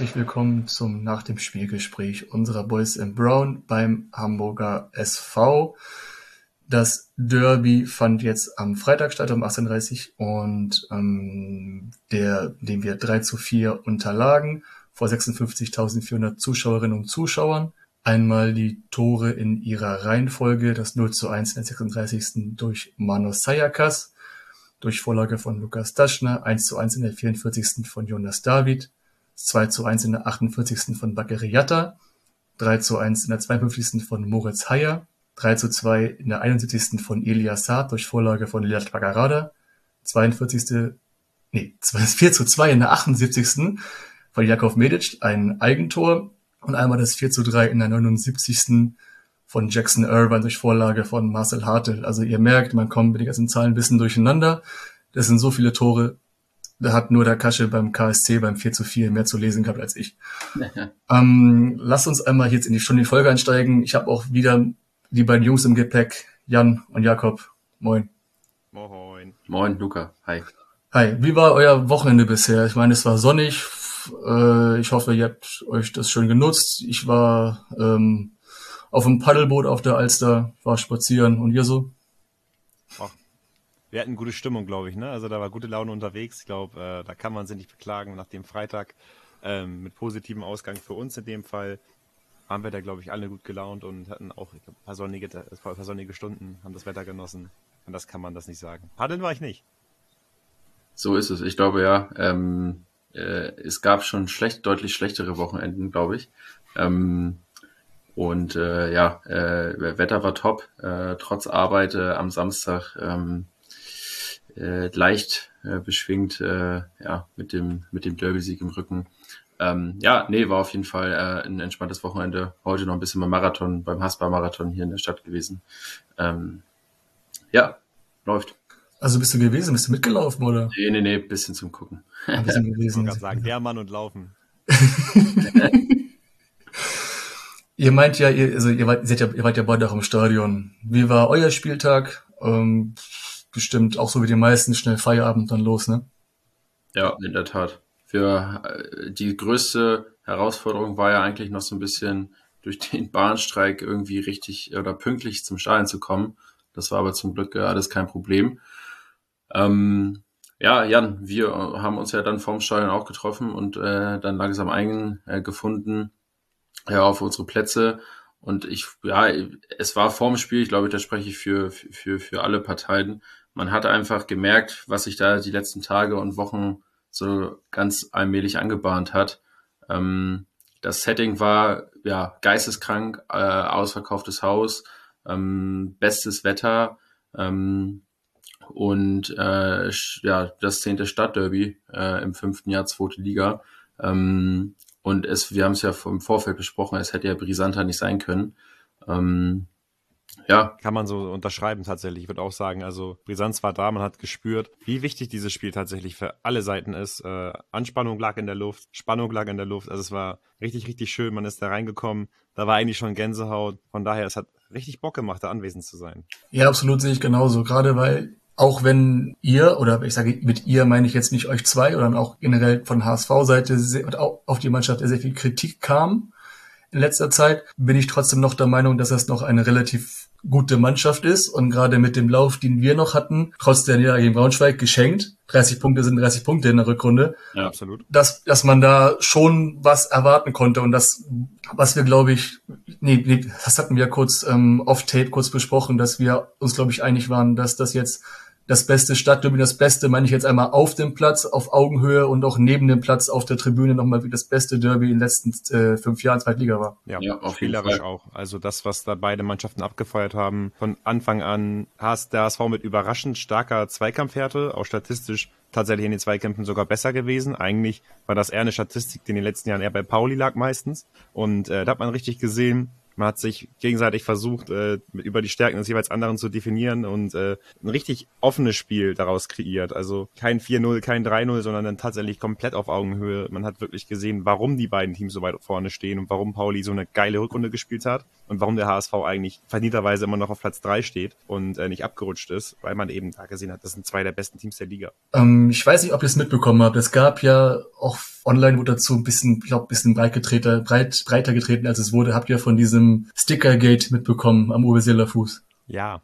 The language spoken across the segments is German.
herzlich willkommen zum Nach dem Spielgespräch unserer Boys in Brown beim Hamburger SV. Das Derby fand jetzt am Freitag statt um 18.30 Uhr und ähm, der, dem wir 3 zu 4 unterlagen vor 56.400 Zuschauerinnen und Zuschauern. Einmal die Tore in ihrer Reihenfolge, das 0 zu 1 in der 36. durch Manos Sayakas, durch Vorlage von Lukas Daschner, 1 zu 1 in der 44. von Jonas David, 2 zu 1 in der 48. von Bakary Yatta, 3 zu 1 in der 52. von Moritz Heyer, 3 zu 2 in der 71. von Elias Saad durch Vorlage von Lilat Bagarada, 42. Nee, 4 zu 2 in der 78 von Jakov Medic ein Eigentor und einmal das 4 zu 3 in der 79. von Jackson Irvine durch Vorlage von Marcel Hartel. Also ihr merkt, man kommt mit den ganzen Zahlen ein bisschen durcheinander. Das sind so viele Tore. Da hat nur der Kasche beim KSC beim 4 zu 4 mehr zu lesen gehabt als ich. ähm, lasst uns einmal jetzt in die Stunde Folge einsteigen. Ich habe auch wieder die beiden Jungs im Gepäck, Jan und Jakob. Moin. Moin. Moin, Luca. Hi. Hi. Wie war euer Wochenende bisher? Ich meine, es war sonnig, äh, ich hoffe, ihr habt euch das schön genutzt. Ich war ähm, auf dem Paddelboot auf der Alster, war spazieren und ihr so? Wir hatten gute Stimmung, glaube ich. Ne? Also da war gute Laune unterwegs. Ich glaube, äh, da kann man sich nicht beklagen. Nach dem Freitag ähm, mit positivem Ausgang für uns in dem Fall waren wir da, glaube ich, alle gut gelaunt und hatten auch ein paar sonnige, ein paar sonnige Stunden, haben das Wetter genossen. Und das kann man das nicht sagen. Paddeln war ich nicht. So ist es. Ich glaube ja. Ähm, äh, es gab schon schlecht, deutlich schlechtere Wochenenden, glaube ich. Ähm, und äh, ja, äh, Wetter war top, äh, trotz Arbeit äh, am Samstag ähm, äh, leicht äh, beschwingt, äh, ja, mit dem, mit dem Derby-Sieg im Rücken. Ähm, ja, nee, war auf jeden Fall äh, ein entspanntes Wochenende. Heute noch ein bisschen beim Marathon, beim Haspa-Marathon hier in der Stadt gewesen. Ähm, ja, läuft. Also bist du gewesen? Bist du mitgelaufen, oder? Nee, nee, nee, bisschen zum Gucken. Ein bisschen gewesen. Ich sagen, der Mann und Laufen. ihr meint ja, ihr, also ihr wart, ihr, seid ja, ihr wart ja beide auch im Stadion. Wie war euer Spieltag? Ähm, bestimmt auch so wie die meisten schnell Feierabend dann los, ne? Ja, in der Tat. Für äh, die größte Herausforderung war ja eigentlich noch so ein bisschen durch den Bahnstreik irgendwie richtig oder pünktlich zum Stadion zu kommen. Das war aber zum Glück alles kein Problem. Ähm, ja, Jan, wir haben uns ja dann vorm Stadion auch getroffen und äh, dann langsam eingefunden äh, ja, auf unsere Plätze. Und ich, ja, es war vorm Spiel, ich glaube, da spreche ich für, für, für alle Parteien. Man hat einfach gemerkt, was sich da die letzten Tage und Wochen so ganz allmählich angebahnt hat. Ähm, das Setting war ja geisteskrank, äh, ausverkauftes Haus, ähm, bestes Wetter. Ähm, und äh, ja, das zehnte Stadtderby äh, im fünften Jahr zweite Liga. Ähm, und es, wir haben es ja im Vorfeld besprochen, es hätte ja brisanter nicht sein können. Ja. Kann man so unterschreiben tatsächlich. Ich würde auch sagen, also Brisanz war da, man hat gespürt, wie wichtig dieses Spiel tatsächlich für alle Seiten ist. Äh, Anspannung lag in der Luft, Spannung lag in der Luft. Also es war richtig, richtig schön. Man ist da reingekommen. Da war eigentlich schon Gänsehaut. Von daher, es hat richtig Bock gemacht, da anwesend zu sein. Ja, absolut sehe ich genauso. Gerade weil auch wenn ihr, oder ich sage mit ihr meine ich jetzt nicht euch zwei, sondern auch generell von HSV-Seite auf die Mannschaft sehr viel Kritik kam in letzter Zeit, bin ich trotzdem noch der Meinung, dass das noch eine relativ gute Mannschaft ist und gerade mit dem Lauf, den wir noch hatten, trotz der Niederlage in Braunschweig geschenkt. 30 Punkte sind 30 Punkte in der Rückrunde. Ja, absolut. Dass, dass man da schon was erwarten konnte und das, was wir glaube ich, nee, nee, das hatten wir kurz ähm, off-tape kurz besprochen, dass wir uns glaube ich einig waren, dass das jetzt das beste Stadtderby, das Beste meine ich jetzt einmal auf dem Platz, auf Augenhöhe und auch neben dem Platz auf der Tribüne nochmal wie das beste Derby in den letzten äh, fünf Jahren Zweitliga war. Ja, ja auf spielerisch auch. Also das, was da beide Mannschaften abgefeuert haben, von Anfang an hast der HSV mit überraschend starker Zweikampfhärte, auch statistisch tatsächlich in den Zweikämpfen sogar besser gewesen. Eigentlich war das eher eine Statistik, die in den letzten Jahren eher bei Pauli lag meistens. Und äh, da hat man richtig gesehen, Man hat sich gegenseitig versucht, äh, über die Stärken des jeweils anderen zu definieren und äh, ein richtig offenes Spiel daraus kreiert. Also kein 4-0, kein 3-0, sondern dann tatsächlich komplett auf Augenhöhe. Man hat wirklich gesehen, warum die beiden Teams so weit vorne stehen und warum Pauli so eine geile Rückrunde gespielt hat und warum der HSV eigentlich verdienterweise immer noch auf Platz 3 steht und äh, nicht abgerutscht ist, weil man eben da gesehen hat, das sind zwei der besten Teams der Liga. Ähm, ich weiß nicht, ob ihr es mitbekommen habt. Es gab ja auch online wurde dazu ein bisschen, ich glaube, ein bisschen breit getreter, breit, breiter getreten, als es wurde. Habt ihr von diesem Stickergate mitbekommen am Uwe Seeler Fuß? Ja.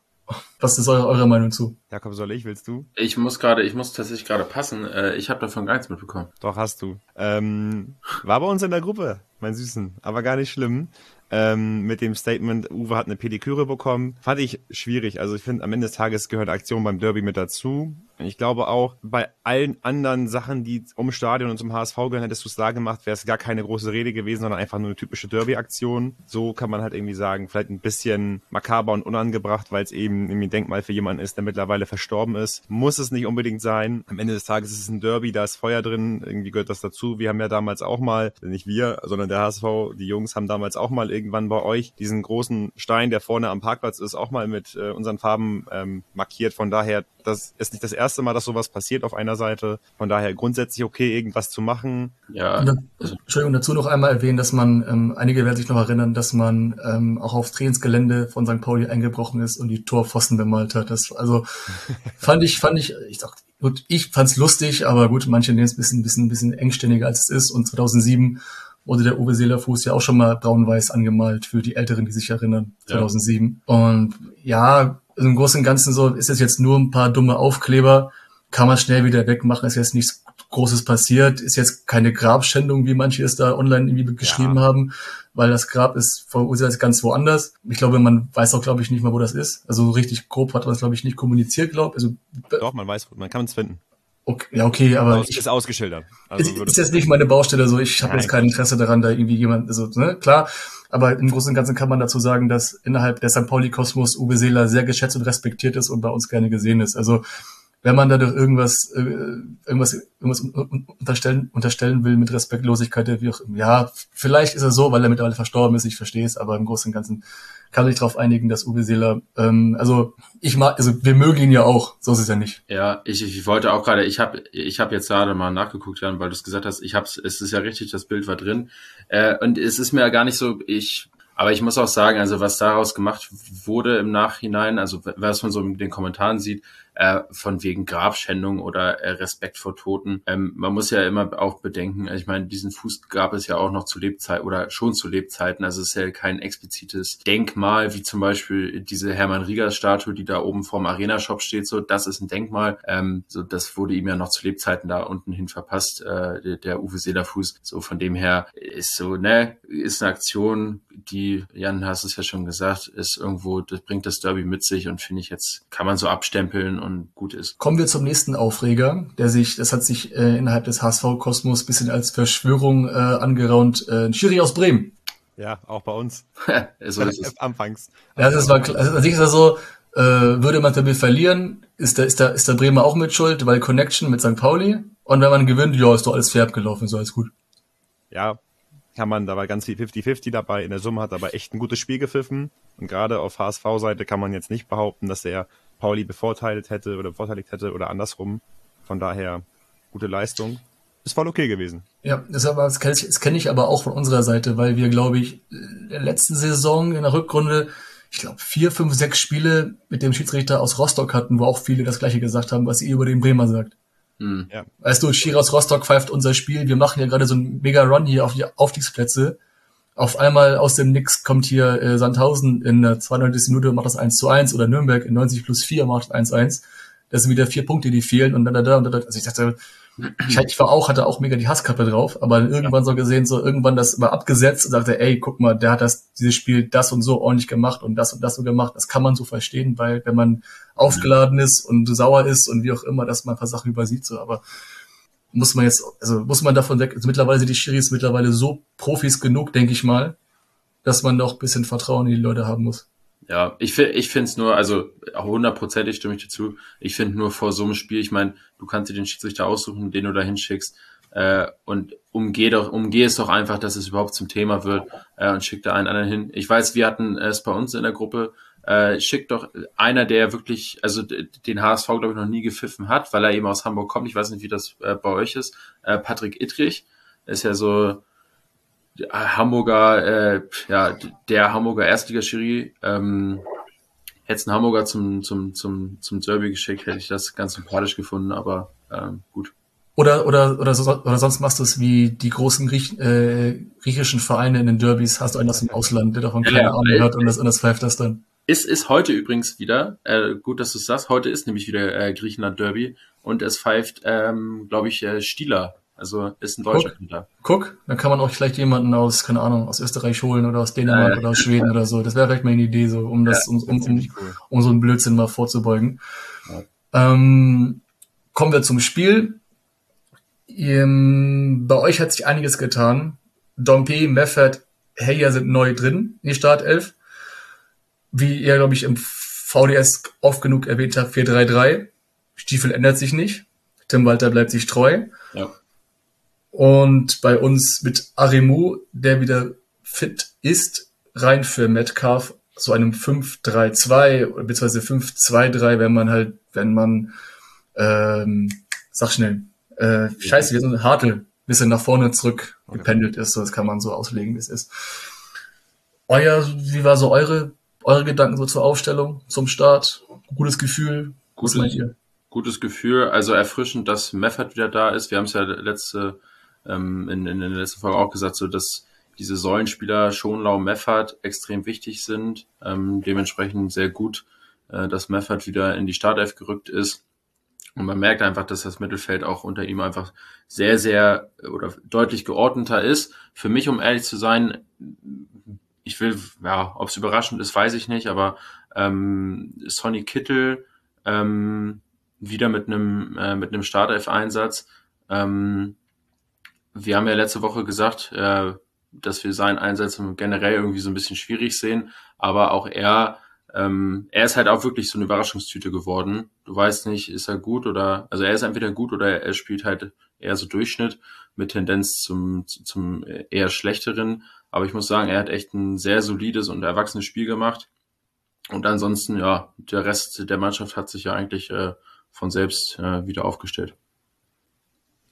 Was ist eure, eure Meinung zu? Jakob, soll ich? Willst du? Ich muss gerade, ich muss tatsächlich gerade passen. Äh, ich habe davon gar nichts mitbekommen. Doch, hast du. Ähm, war bei uns in der Gruppe, mein Süßen, aber gar nicht schlimm ähm, mit dem Statement, Uwe hat eine Pediküre bekommen. Fand ich schwierig. Also ich finde, am Ende des Tages gehört Aktion beim Derby mit dazu. Ich glaube auch, bei allen anderen Sachen, die um Stadion und zum HSV gehören, hättest du es da gemacht, wäre es gar keine große Rede gewesen, sondern einfach nur eine typische Derby-Aktion. So kann man halt irgendwie sagen, vielleicht ein bisschen makaber und unangebracht, weil es eben irgendwie ein Denkmal für jemanden ist, der mittlerweile verstorben ist. Muss es nicht unbedingt sein. Am Ende des Tages ist es ein Derby, da ist Feuer drin, irgendwie gehört das dazu. Wir haben ja damals auch mal, nicht wir, sondern der HSV, die Jungs haben damals auch mal irgendwann bei euch diesen großen Stein, der vorne am Parkplatz ist, auch mal mit äh, unseren Farben ähm, markiert. Von daher, das ist nicht das erste Mal, dass sowas passiert auf einer Seite. Von daher grundsätzlich okay, irgendwas zu machen. Ja. Dann, Entschuldigung, dazu noch einmal erwähnen, dass man, ähm, einige werden sich noch erinnern, dass man ähm, auch aufs Trainingsgelände von St. Pauli eingebrochen ist und die Torpfosten bemalt hat. Das also fand ich, fand ich, ich dachte, gut, ich fand's lustig, aber gut, manche nehmen es ein bisschen, bisschen, bisschen engständiger als es ist. Und 2007 wurde der Uwe Seeler Fuß ja auch schon mal braun-weiß angemalt für die Älteren, die sich erinnern, 2007. Ja. Und ja, im Großen und Ganzen so ist es jetzt nur ein paar dumme Aufkleber, kann man schnell wieder wegmachen, ist jetzt nichts Großes passiert, ist jetzt keine Grabschändung, wie manche es da online irgendwie geschrieben ja. haben, weil das Grab ist verursacht ganz woanders. Ich glaube, man weiß auch, glaube ich, nicht mal, wo das ist. Also richtig grob hat man es, glaube ich, nicht kommuniziert, glaube also Doch, man weiß, man kann es finden. Okay, ja, okay, aber Aus, ich, ist ausgeschildert. Also ist, ist jetzt nicht meine Baustelle, so ich habe jetzt kein Interesse daran, da irgendwie jemand, also ne, klar, aber im Großen und Ganzen kann man dazu sagen, dass innerhalb der St. Pauli-Kosmos Uwe Seeler sehr geschätzt und respektiert ist und bei uns gerne gesehen ist. Also wenn man dadurch irgendwas, äh, irgendwas, irgendwas unterstellen, unterstellen will mit Respektlosigkeit, wie auch, ja, vielleicht ist er so, weil er mittlerweile verstorben ist, ich verstehe es, aber im Großen und Ganzen kann sich darauf einigen, dass Uwe Seeler, ähm, also ich mag, also wir mögen ihn ja auch, so ist es ja nicht. Ja, ich, ich wollte auch gerade, ich habe ich hab jetzt gerade mal nachgeguckt, Jan, weil du es gesagt hast, ich hab's, es ist ja richtig, das Bild war drin. Äh, und es ist mir ja gar nicht so, ich aber ich muss auch sagen, also was daraus gemacht wurde im Nachhinein, also was man so in den Kommentaren sieht, äh, von wegen Grabschändung oder äh, Respekt vor Toten. Ähm, man muss ja immer auch bedenken, ich meine, diesen Fuß gab es ja auch noch zu Lebzeiten oder schon zu Lebzeiten. Also es ist ja kein explizites Denkmal, wie zum Beispiel diese Hermann Rieger Statue, die da oben vorm Arena Shop steht. So, das ist ein Denkmal. Ähm, so, das wurde ihm ja noch zu Lebzeiten da unten hin verpasst, äh, der, der Uwe Seelerfuß. So, von dem her ist so, ne, ist eine Aktion, die, Jan, hast es ja schon gesagt, ist irgendwo, das bringt das Derby mit sich und finde ich jetzt, kann man so abstempeln und gut ist. Kommen wir zum nächsten Aufreger, der sich, das hat sich äh, innerhalb des HSV-Kosmos bisschen als Verschwörung äh, angeraunt. Äh, Schiri aus Bremen. Ja, auch bei uns. so ist es. Anfangs. Ja, das war, also, an sich ist das so, äh, würde man damit verlieren, ist der, ist der, ist der Bremer auch mit Schuld, weil Connection mit St. Pauli. Und wenn man gewinnt, ja, ist doch alles fair abgelaufen, so alles gut. Ja, kann man, da war ganz viel 50-50 dabei. In der Summe hat aber echt ein gutes Spiel gepfiffen. Und gerade auf HSV-Seite kann man jetzt nicht behaupten, dass er Pauli bevorteilt hätte oder bevorteiligt hätte oder andersrum. Von daher gute Leistung. Ist voll okay gewesen. Ja, das, aber, das kenne ich, das kenn ich aber auch von unserer Seite, weil wir, glaube ich, in der letzten Saison in der Rückrunde, ich glaube, vier, fünf, sechs Spiele mit dem Schiedsrichter aus Rostock hatten, wo auch viele das gleiche gesagt haben, was ihr über den Bremer sagt. Hm. Ja. Weißt du, Schiri aus Rostock pfeift unser Spiel, wir machen ja gerade so einen mega Run hier auf die Aufstiegsplätze auf einmal aus dem Nix kommt hier äh, Sandhausen in der 92. Minute macht das 1 zu 1 oder Nürnberg in 90 plus 4 macht 1 1. Das sind wieder vier Punkte, die fehlen und dann da, da und da. Also ich dachte, ich, ich war auch, hatte auch mega die Hasskappe drauf, aber irgendwann so gesehen, so irgendwann das war abgesetzt und sagte, ey, guck mal, der hat das, dieses Spiel das und so ordentlich gemacht und das und das so gemacht. Das kann man so verstehen, weil wenn man aufgeladen ist und sauer ist und wie auch immer, dass man ein paar Sachen übersieht, so, aber muss man jetzt, also muss man davon weg, also mittlerweile sind die Schiris mittlerweile so Profis genug, denke ich mal, dass man noch ein bisschen Vertrauen in die Leute haben muss. Ja, ich finde ich finde es nur, also hundertprozentig stimme ich dir zu. Ich finde nur vor so einem Spiel, ich meine, du kannst dir den Schiedsrichter aussuchen, den du da hinschickst. äh, und umgeh doch, umgeh es doch einfach, dass es überhaupt zum Thema wird äh, und schick da einen anderen hin. Ich weiß, wir hatten es bei uns in der Gruppe, äh, schickt doch einer, der wirklich, also den HSV, glaube ich, noch nie gepfiffen hat, weil er eben aus Hamburg kommt. Ich weiß nicht, wie das äh, bei euch ist. Äh, Patrick Ittrich ist ja so äh, Hamburger, äh, ja, der Hamburger Erstligaschiri. Ähm, hätte es einen Hamburger zum, zum, zum, zum Derby geschickt, hätte ich das ganz sympathisch gefunden, aber ähm, gut. Oder, oder, oder, so, oder sonst machst du es wie die großen Griech, äh, griechischen Vereine in den Derbys, hast du einen aus dem Ausland, der davon keine ja, Ahnung hat und das, und das pfeift das dann. Ist, ist heute übrigens wieder, äh, gut, dass du es sagst, heute ist nämlich wieder äh, Griechenland Derby und es pfeift, ähm, glaube ich, äh, Stieler. Also ist ein deutscher Guck, Spieler. Guck, dann kann man auch vielleicht jemanden aus, keine Ahnung, aus Österreich holen oder aus Dänemark äh, oder aus Schweden oder so. Das wäre vielleicht mal eine Idee, so um das, ja, um, um, um, cool. um so einen Blödsinn mal vorzubeugen. Ja. Ähm, kommen wir zum Spiel. Ähm, bei euch hat sich einiges getan. Dompe, Meffert, Heyer sind neu drin in die Startelf wie ihr, glaube ich, im VDS oft genug erwähnt habt, 4-3-3. Stiefel ändert sich nicht. Tim Walter bleibt sich treu. Ja. Und bei uns mit Arimu, der wieder fit ist, rein für Metcalf, so einem 5-3-2 bzw. 5-2-3, wenn man halt, wenn man, ähm, sag schnell, äh, scheiße, wir sind Hartl, bisschen nach vorne zurück gependelt ist, so das kann man so auslegen, wie es ist. Euer, wie war so eure eure Gedanken so zur Aufstellung, zum Start? Gutes Gefühl? Gutes, gutes Gefühl, also erfrischend, dass Meffert wieder da ist. Wir haben es ja letzte, ähm, in, in der letzten Folge auch gesagt, so dass diese Säulenspieler Schonlau, Meffert extrem wichtig sind. Ähm, dementsprechend sehr gut, äh, dass Meffert wieder in die Startelf gerückt ist. Und man merkt einfach, dass das Mittelfeld auch unter ihm einfach sehr, sehr oder deutlich geordneter ist. Für mich, um ehrlich zu sein, ich will, ja, ob es überraschend ist, weiß ich nicht, aber ähm, Sonny Kittel ähm, wieder mit einem äh, mit einem Startelf-Einsatz. Ähm, wir haben ja letzte Woche gesagt, äh, dass wir seinen Einsatz generell irgendwie so ein bisschen schwierig sehen, aber auch er, ähm, er ist halt auch wirklich so eine Überraschungstüte geworden. Du weißt nicht, ist er gut oder, also er ist entweder gut oder er spielt halt eher so Durchschnitt mit Tendenz zum, zum eher schlechteren. Aber ich muss sagen, er hat echt ein sehr solides und erwachsenes Spiel gemacht. Und ansonsten, ja, der Rest der Mannschaft hat sich ja eigentlich äh, von selbst äh, wieder aufgestellt.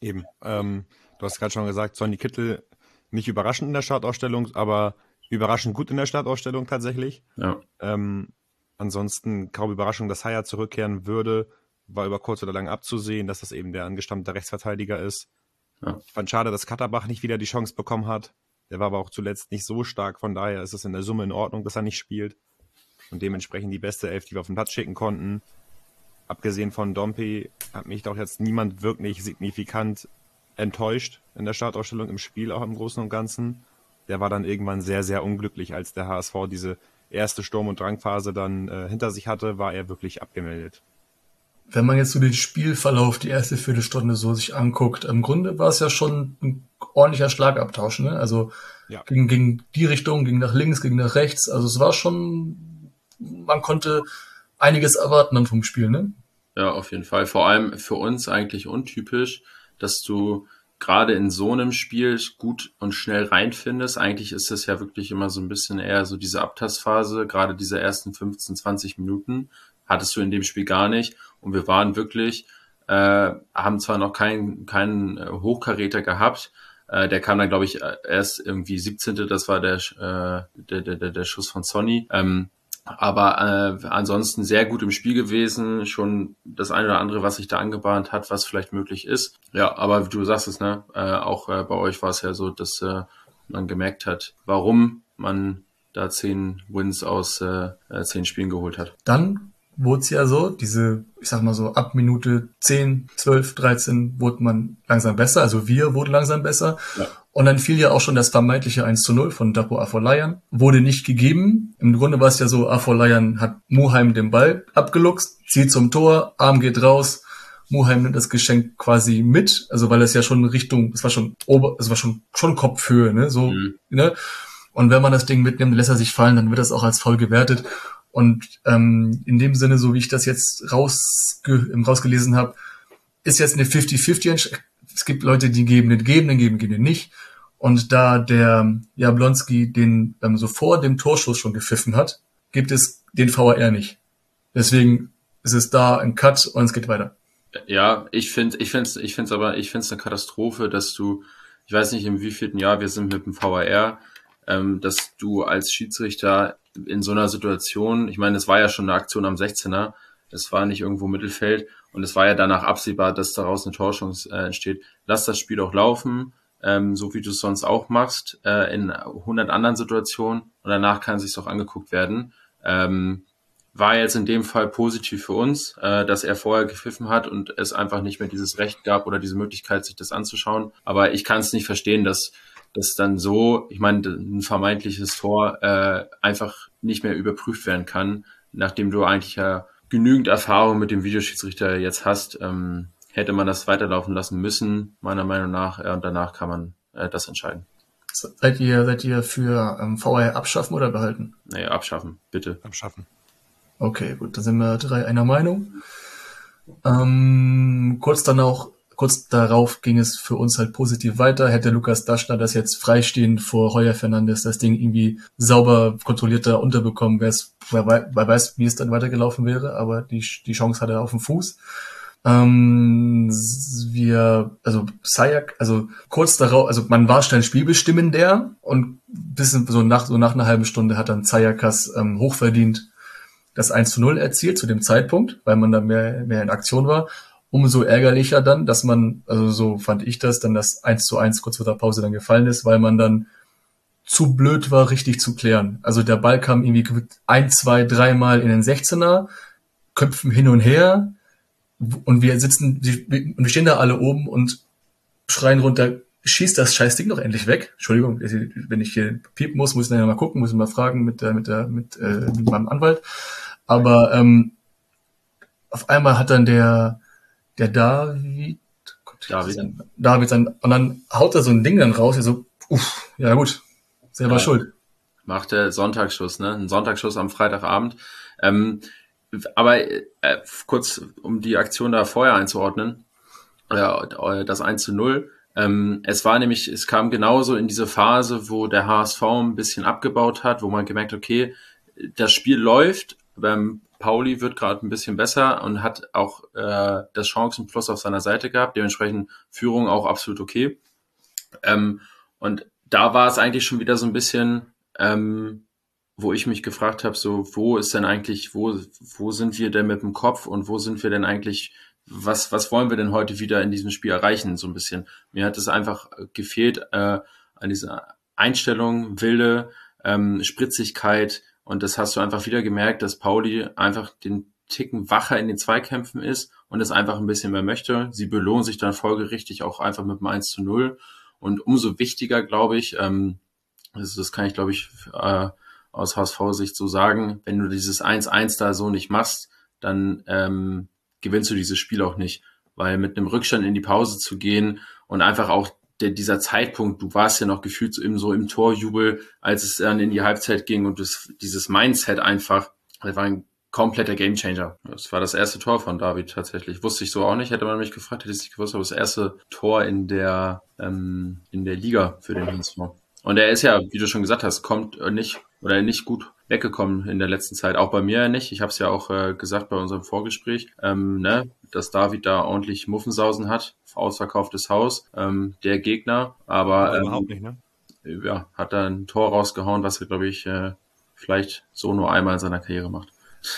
Eben. Ähm, du hast gerade schon gesagt, Sonny Kittel nicht überraschend in der Startausstellung, aber überraschend gut in der Startausstellung tatsächlich. Ja. Ähm, ansonsten kaum Überraschung, dass Haya zurückkehren würde. War über kurz oder lang abzusehen, dass das eben der angestammte Rechtsverteidiger ist. Ja. Ich fand schade, dass Katterbach nicht wieder die Chance bekommen hat. Der war aber auch zuletzt nicht so stark, von daher ist es in der Summe in Ordnung, dass er nicht spielt. Und dementsprechend die beste Elf, die wir auf den Platz schicken konnten. Abgesehen von Dompe hat mich doch jetzt niemand wirklich signifikant enttäuscht in der Startausstellung im Spiel, auch im Großen und Ganzen. Der war dann irgendwann sehr, sehr unglücklich, als der HSV diese erste Sturm- und Drangphase dann äh, hinter sich hatte, war er wirklich abgemeldet wenn man jetzt so den Spielverlauf, die erste Viertelstunde so sich anguckt, im Grunde war es ja schon ein ordentlicher Schlagabtausch, ne? Also ja. ging, ging die Richtung, ging nach links, ging nach rechts. Also es war schon, man konnte einiges erwarten dann vom Spiel, ne? Ja, auf jeden Fall. Vor allem für uns eigentlich untypisch, dass du gerade in so einem Spiel gut und schnell reinfindest. Eigentlich ist das ja wirklich immer so ein bisschen eher so diese Abtastphase, gerade diese ersten 15, 20 Minuten hattest du in dem Spiel gar nicht. Und wir waren wirklich, äh, haben zwar noch keinen keinen äh, Hochkaräter gehabt, äh, der kam dann, glaube ich, erst irgendwie 17. Das war der, äh, der, der, der Schuss von Sonny. Ähm, aber äh, ansonsten sehr gut im Spiel gewesen, schon das eine oder andere, was sich da angebahnt hat, was vielleicht möglich ist. Ja, aber wie du sagst es, ne, äh, auch äh, bei euch war es ja so, dass äh, man gemerkt hat, warum man da zehn Wins aus äh, zehn Spielen geholt hat. Dann wurde es ja so, diese, ich sag mal so, ab Minute 10, 12, 13 wurde man langsam besser, also wir wurden langsam besser. Ja. Und dann fiel ja auch schon das vermeintliche 1 zu 0 von Dapo Afolayan. Wurde nicht gegeben. Im Grunde war es ja so, Afolayan hat Muheim den Ball abgeluchst, zieht zum Tor, Arm geht raus, Muheim nimmt das Geschenk quasi mit, also weil es ja schon Richtung, es war schon ober, es war schon, schon Kopfhöhe, ne, so, mhm. ne. Und wenn man das Ding mitnimmt, lässt er sich fallen, dann wird das auch als voll gewertet. Und ähm, in dem Sinne, so wie ich das jetzt rausge rausgelesen habe, ist jetzt eine 50-50 es gibt Leute, die geben den geben, den geben, geben den nicht. Und da der Jablonski den ähm, so vor dem Torschuss schon gepfiffen hat, gibt es den VAR nicht. Deswegen ist es da ein Cut und es geht weiter. Ja, ich finde, ich finde, ich finde es aber, ich finde es eine Katastrophe, dass du, ich weiß nicht, im wievielten Jahr wir sind mit dem VAR, ähm, dass du als Schiedsrichter in so einer Situation, ich meine, es war ja schon eine Aktion am 16er, es war nicht irgendwo Mittelfeld und es war ja danach absehbar, dass daraus eine Torschance äh, entsteht. Lass das Spiel auch laufen, ähm, so wie du es sonst auch machst, äh, in 100 anderen Situationen und danach kann es sich auch angeguckt werden. Ähm, war jetzt in dem Fall positiv für uns, äh, dass er vorher gepfiffen hat und es einfach nicht mehr dieses Recht gab oder diese Möglichkeit, sich das anzuschauen. Aber ich kann es nicht verstehen, dass das dann so, ich meine, ein vermeintliches Tor äh, einfach nicht mehr überprüft werden kann, nachdem du eigentlich ja genügend Erfahrung mit dem Videoschiedsrichter jetzt hast, ähm, hätte man das weiterlaufen lassen müssen, meiner Meinung nach, äh, und danach kann man äh, das entscheiden. Seid ihr, seid ihr für ähm, VR abschaffen oder behalten? Nee, abschaffen, bitte. Abschaffen. Okay, gut, da sind wir drei einer Meinung. Ähm, kurz dann auch, kurz darauf ging es für uns halt positiv weiter. Hätte Lukas Daschner das jetzt freistehend vor Heuer Fernandes das Ding irgendwie sauber kontrollierter unterbekommen, wer, wer, weiß, wie es dann weitergelaufen wäre, aber die, die Chance hat er auf dem Fuß. Ähm, wir, also Sayak, also kurz darauf, also man war schnell spielbestimmender und bis so nach, so nach einer halben Stunde hat dann Sayakas ähm, hochverdient das 1 zu 0 erzielt zu dem Zeitpunkt, weil man da mehr, mehr in Aktion war. Umso ärgerlicher dann, dass man, also so fand ich das, dann das 1 zu 1 kurz vor der Pause dann gefallen ist, weil man dann zu blöd war, richtig zu klären. Also der Ball kam irgendwie ein, zwei, dreimal in den 16er, Köpfen hin und her und wir sitzen, und wir stehen da alle oben und schreien runter, schießt das Scheißding doch endlich weg. Entschuldigung, wenn ich hier piepen muss, muss ich nachher mal gucken, muss ich mal fragen mit der, mit der, mit, äh, mit meinem Anwalt. Aber ähm, auf einmal hat dann der, der David, Gott, David, sein, David sein, und dann haut er so ein Ding dann raus, so, uff, ja gut, selber ja, schuld. Macht der Sonntagsschuss, ne? Ein Sonntagsschuss am Freitagabend. Ähm, aber äh, kurz, um die Aktion da vorher einzuordnen, äh, das 1 zu 0, ähm, es war nämlich, es kam genauso in diese Phase, wo der HSV ein bisschen abgebaut hat, wo man gemerkt, okay, das Spiel läuft, beim Pauli wird gerade ein bisschen besser und hat auch äh, das Chancenplus auf seiner Seite gehabt, dementsprechend Führung auch absolut okay. Ähm, und da war es eigentlich schon wieder so ein bisschen, ähm, wo ich mich gefragt habe, so wo ist denn eigentlich, wo, wo sind wir denn mit dem Kopf und wo sind wir denn eigentlich was, was wollen wir denn heute wieder in diesem Spiel erreichen, so ein bisschen. Mir hat es einfach gefehlt äh, an dieser Einstellung, Wilde, ähm, Spritzigkeit und das hast du einfach wieder gemerkt, dass Pauli einfach den Ticken wacher in den Zweikämpfen ist und es einfach ein bisschen mehr möchte. Sie belohnen sich dann folgerichtig auch einfach mit dem 1 zu 0 und umso wichtiger, glaube ich, ähm, das, das kann ich, glaube ich, äh, aus HSV-Sicht so sagen, wenn du dieses 1-1 da so nicht machst, dann ähm, gewinnst du dieses Spiel auch nicht. Weil mit einem Rückstand in die Pause zu gehen und einfach auch der, dieser Zeitpunkt, du warst ja noch gefühlt so im, so im Torjubel, als es dann in die Halbzeit ging und das, dieses Mindset einfach, das war ein kompletter Gamechanger. Das war das erste Tor von David tatsächlich. Wusste ich so auch nicht, hätte man mich gefragt, hätte ich nicht gewusst, aber das erste Tor in der, ähm, in der Liga für den HSV. Und er ist ja, wie du schon gesagt hast, kommt nicht oder nicht gut weggekommen in der letzten Zeit. Auch bei mir nicht. Ich habe es ja auch äh, gesagt bei unserem Vorgespräch, ähm, ne, dass David da ordentlich Muffensausen hat, ausverkauftes Haus, ähm, der Gegner. Aber ähm, überhaupt nicht, ne? Ja, hat da ein Tor rausgehauen, was er, glaube ich, äh, vielleicht so nur einmal in seiner Karriere macht.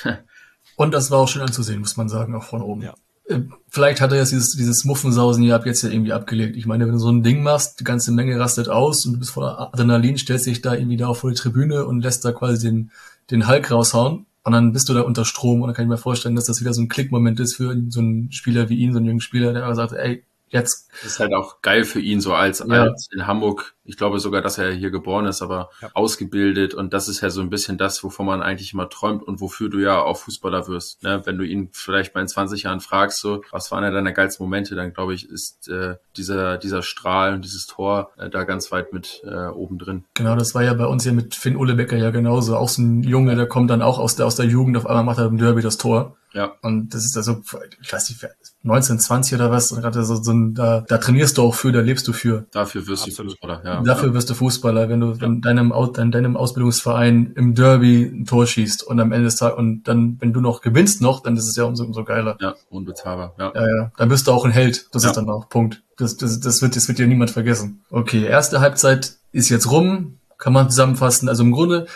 Und das war auch schön anzusehen, muss man sagen, auch von oben. Ja. Äh, vielleicht hat er jetzt dieses, dieses Muffensausen hier ab jetzt ja irgendwie abgelegt. Ich meine, wenn du so ein Ding machst, die ganze Menge rastet aus und du bist voller Adrenalin, stellst dich da irgendwie da vor die Tribüne und lässt da quasi den, den Hulk raushauen. Und dann bist du da unter Strom und dann kann ich mir vorstellen, dass das wieder so ein Klickmoment ist für so einen Spieler wie ihn, so einen jungen Spieler, der sagt, ey, jetzt. Das ist halt auch geil für ihn, so als, ja. als in Hamburg. Ich glaube sogar, dass er hier geboren ist, aber ja. ausgebildet. Und das ist ja so ein bisschen das, wovon man eigentlich immer träumt und wofür du ja auch Fußballer wirst. Ne? Wenn du ihn vielleicht mal in 20 Jahren fragst, so, was waren ja deine geilsten Momente, dann glaube ich, ist äh, dieser, dieser Strahl und dieses Tor äh, da ganz weit mit äh, oben drin. Genau, das war ja bei uns ja mit Finn Ulebecker ja genauso. Auch so ein Junge, der kommt dann auch aus der, aus der Jugend, auf einmal macht er im Derby das Tor. Ja. Und das ist also, ich weiß nicht, 1920 oder was, und gerade so, so ein, da, da trainierst du auch für, da lebst du für. Dafür wirst Absolut. du Fußballer, ja. Dafür wirst du Fußballer, wenn du in deinem, in deinem Ausbildungsverein im Derby ein Tor schießt und am Ende des Tages, und dann, wenn du noch gewinnst noch, dann ist es ja umso, umso geiler. Ja, unbezahlbar, ja. Ja, ja, dann bist du auch ein Held. Das Ja. ist dann auch Punkt. Das, das, das wird, das wird dir niemand vergessen. Okay, erste Halbzeit ist jetzt rum. Kann man zusammenfassen. Also im Grunde,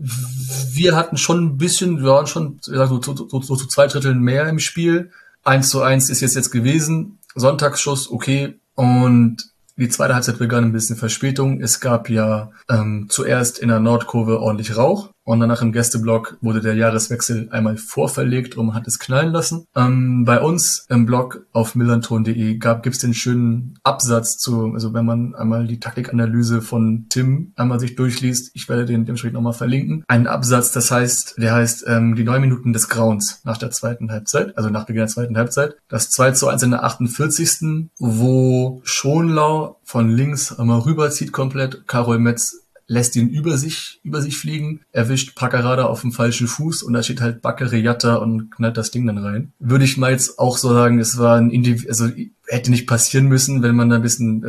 wir hatten schon ein bisschen, wir waren schon so, so, so, so zu zwei Dritteln mehr im Spiel. Eins zu eins ist jetzt jetzt gewesen. Sonntagsschuss, okay. Und die zweite Halbzeit begann ein bisschen Verspätung. Es gab ja ähm, zuerst in der Nordkurve ordentlich Rauch und danach im Gästeblock wurde der Jahreswechsel einmal vorverlegt und man hat es knallen lassen. Ähm, bei uns im Blog auf millanton.de gab gibt's den schönen Absatz zu, also wenn man einmal die Taktikanalyse von Tim einmal sich durchliest, ich werde den dementsprechend nochmal verlinken. Ein Absatz, das heißt, der heißt ähm, die neun Minuten des Grauens nach der zweiten Halbzeit, also nach Beginn der zweiten Halbzeit. Das 2 zu 1 in der 48. wo Schonlau von links einmal rüberzieht komplett, Karol Metz lässt ihn über sich, über sich fliegen, erwischt Packerada auf dem falschen Fuß und da steht halt Baccare Jatta und knallt das Ding dann rein. Würde ich mal jetzt auch so sagen, es war ein Indiv also hätte nicht passieren müssen, wenn man da ein bisschen,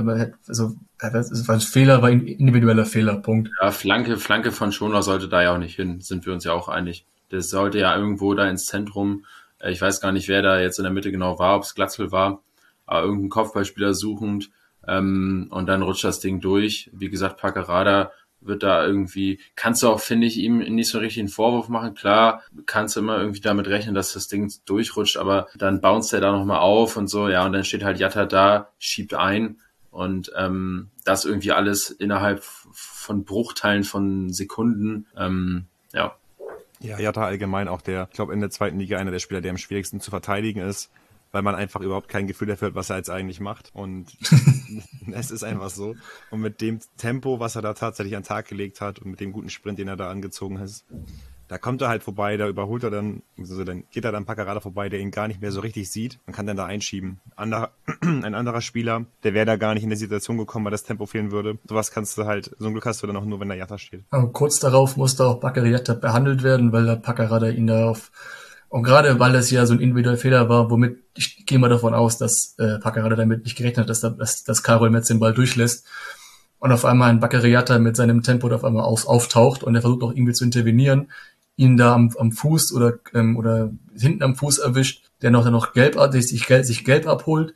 also es war ein Fehler, war ein individueller Fehler, Punkt. Ja, Flanke, Flanke von Schoner sollte da ja auch nicht hin, sind wir uns ja auch einig. Das sollte ja irgendwo da ins Zentrum. Äh, Ich weiß gar nicht, wer da jetzt in der Mitte genau war, ob es Glatzel war, aber irgendein Kopfballspieler suchend. Ähm, und dann rutscht das Ding durch. Wie gesagt, Packerada wird da irgendwie, kannst du auch, finde ich, ihm nicht so richtig einen Vorwurf machen. Klar, kannst du immer irgendwie damit rechnen, dass das Ding durchrutscht, aber dann bounced er da nochmal auf und so, ja, und dann steht halt Jatta da, schiebt ein und ähm, das irgendwie alles innerhalb von Bruchteilen von Sekunden. Ähm, ja, Ja, Jatta allgemein auch der, ich glaube, in der zweiten Liga einer der Spieler, der am schwierigsten zu verteidigen ist, weil man einfach überhaupt kein Gefühl dafür hat, was er jetzt eigentlich macht. Und es ist einfach so. Und mit dem Tempo, was er da tatsächlich an den Tag gelegt hat und mit dem guten Sprint, den er da angezogen hat, da kommt er halt vorbei, da überholt er dann, also dann geht er dann Packerada vorbei, der ihn gar nicht mehr so richtig sieht. Man kann dann da einschieben. Ander, ein anderer Spieler, der wäre da gar nicht in der Situation gekommen, weil das Tempo fehlen würde. Sowas kannst du halt, so ein Glück hast du dann auch nur, wenn der Jatta steht. Aber kurz darauf musste auch Baccare Jatta behandelt werden, weil der Packerada ihn da auf und gerade weil das ja so ein individueller Fehler war, womit ich gehe mal davon aus, dass äh, Packerada damit nicht gerechnet hat, dass, da, dass, dass Karol Metz den Ball durchlässt und auf einmal ein Baccariata mit seinem Tempo da auf einmal auf, auftaucht und er versucht auch irgendwie zu intervenieren, ihn da am, am Fuß oder ähm, oder hinten am Fuß erwischt, der noch dann noch gelb sich gelb, sich gelb abholt,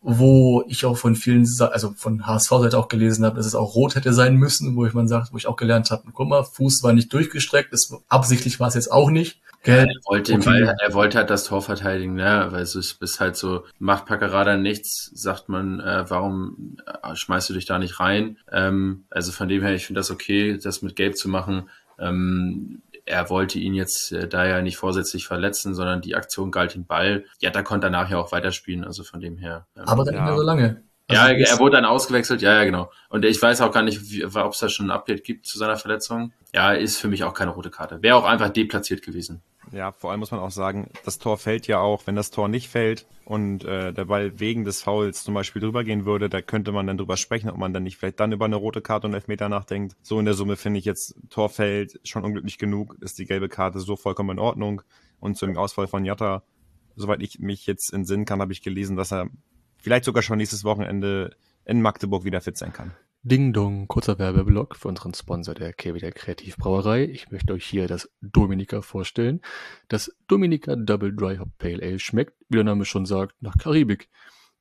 wo ich auch von vielen, also von HSV-Seite auch gelesen habe, dass es auch rot hätte sein müssen, wo ich man sagt, wo ich auch gelernt habe, guck mal, Fuß war nicht durchgestreckt, das, absichtlich war es jetzt auch nicht. Er wollte, okay. Ball, er wollte halt das Tor verteidigen, ne? weil es ist ist halt so, macht Packerada nichts, sagt man, äh, warum äh, schmeißt du dich da nicht rein? Ähm, also von dem her, ich finde das okay, das mit Gelb zu machen. Ähm, er wollte ihn jetzt äh, da ja nicht vorsätzlich verletzen, sondern die Aktion galt dem Ball. Ja, da konnte er nachher auch weiterspielen, also von dem her. Ähm, aber dann Ja. nicht mehr so lange. ja, Also, er wurde dann ausgewechselt, ja, ja, genau. Und ich weiß auch gar nicht, ob es da schon ein Update gibt zu seiner Verletzung. Ja, ist für mich auch keine rote Karte. Wäre auch einfach deplatziert gewesen. Ja, vor allem muss man auch sagen, das Tor fällt ja auch, wenn das Tor nicht fällt und äh, der Ball wegen des Fouls zum Beispiel drüber gehen würde, da könnte man dann drüber sprechen, ob man dann nicht vielleicht dann über eine rote Karte und Elfmeter nachdenkt. So in der Summe finde ich jetzt, Tor fällt schon unglücklich genug, ist die gelbe Karte so vollkommen in Ordnung. Und zu dem Ausfall von Jatta, soweit ich mich jetzt entsinnen kann, habe ich gelesen, dass er vielleicht sogar schon nächstes Wochenende in Magdeburg wieder fit sein kann. Ding Dong, kurzer Werbeblock für unseren Sponsor der KWD Kreativbrauerei. Ich möchte euch hier das Dominica vorstellen. Das Dominica Double Dry Hop Pale Ale schmeckt, wie der Name schon sagt, nach Karibik.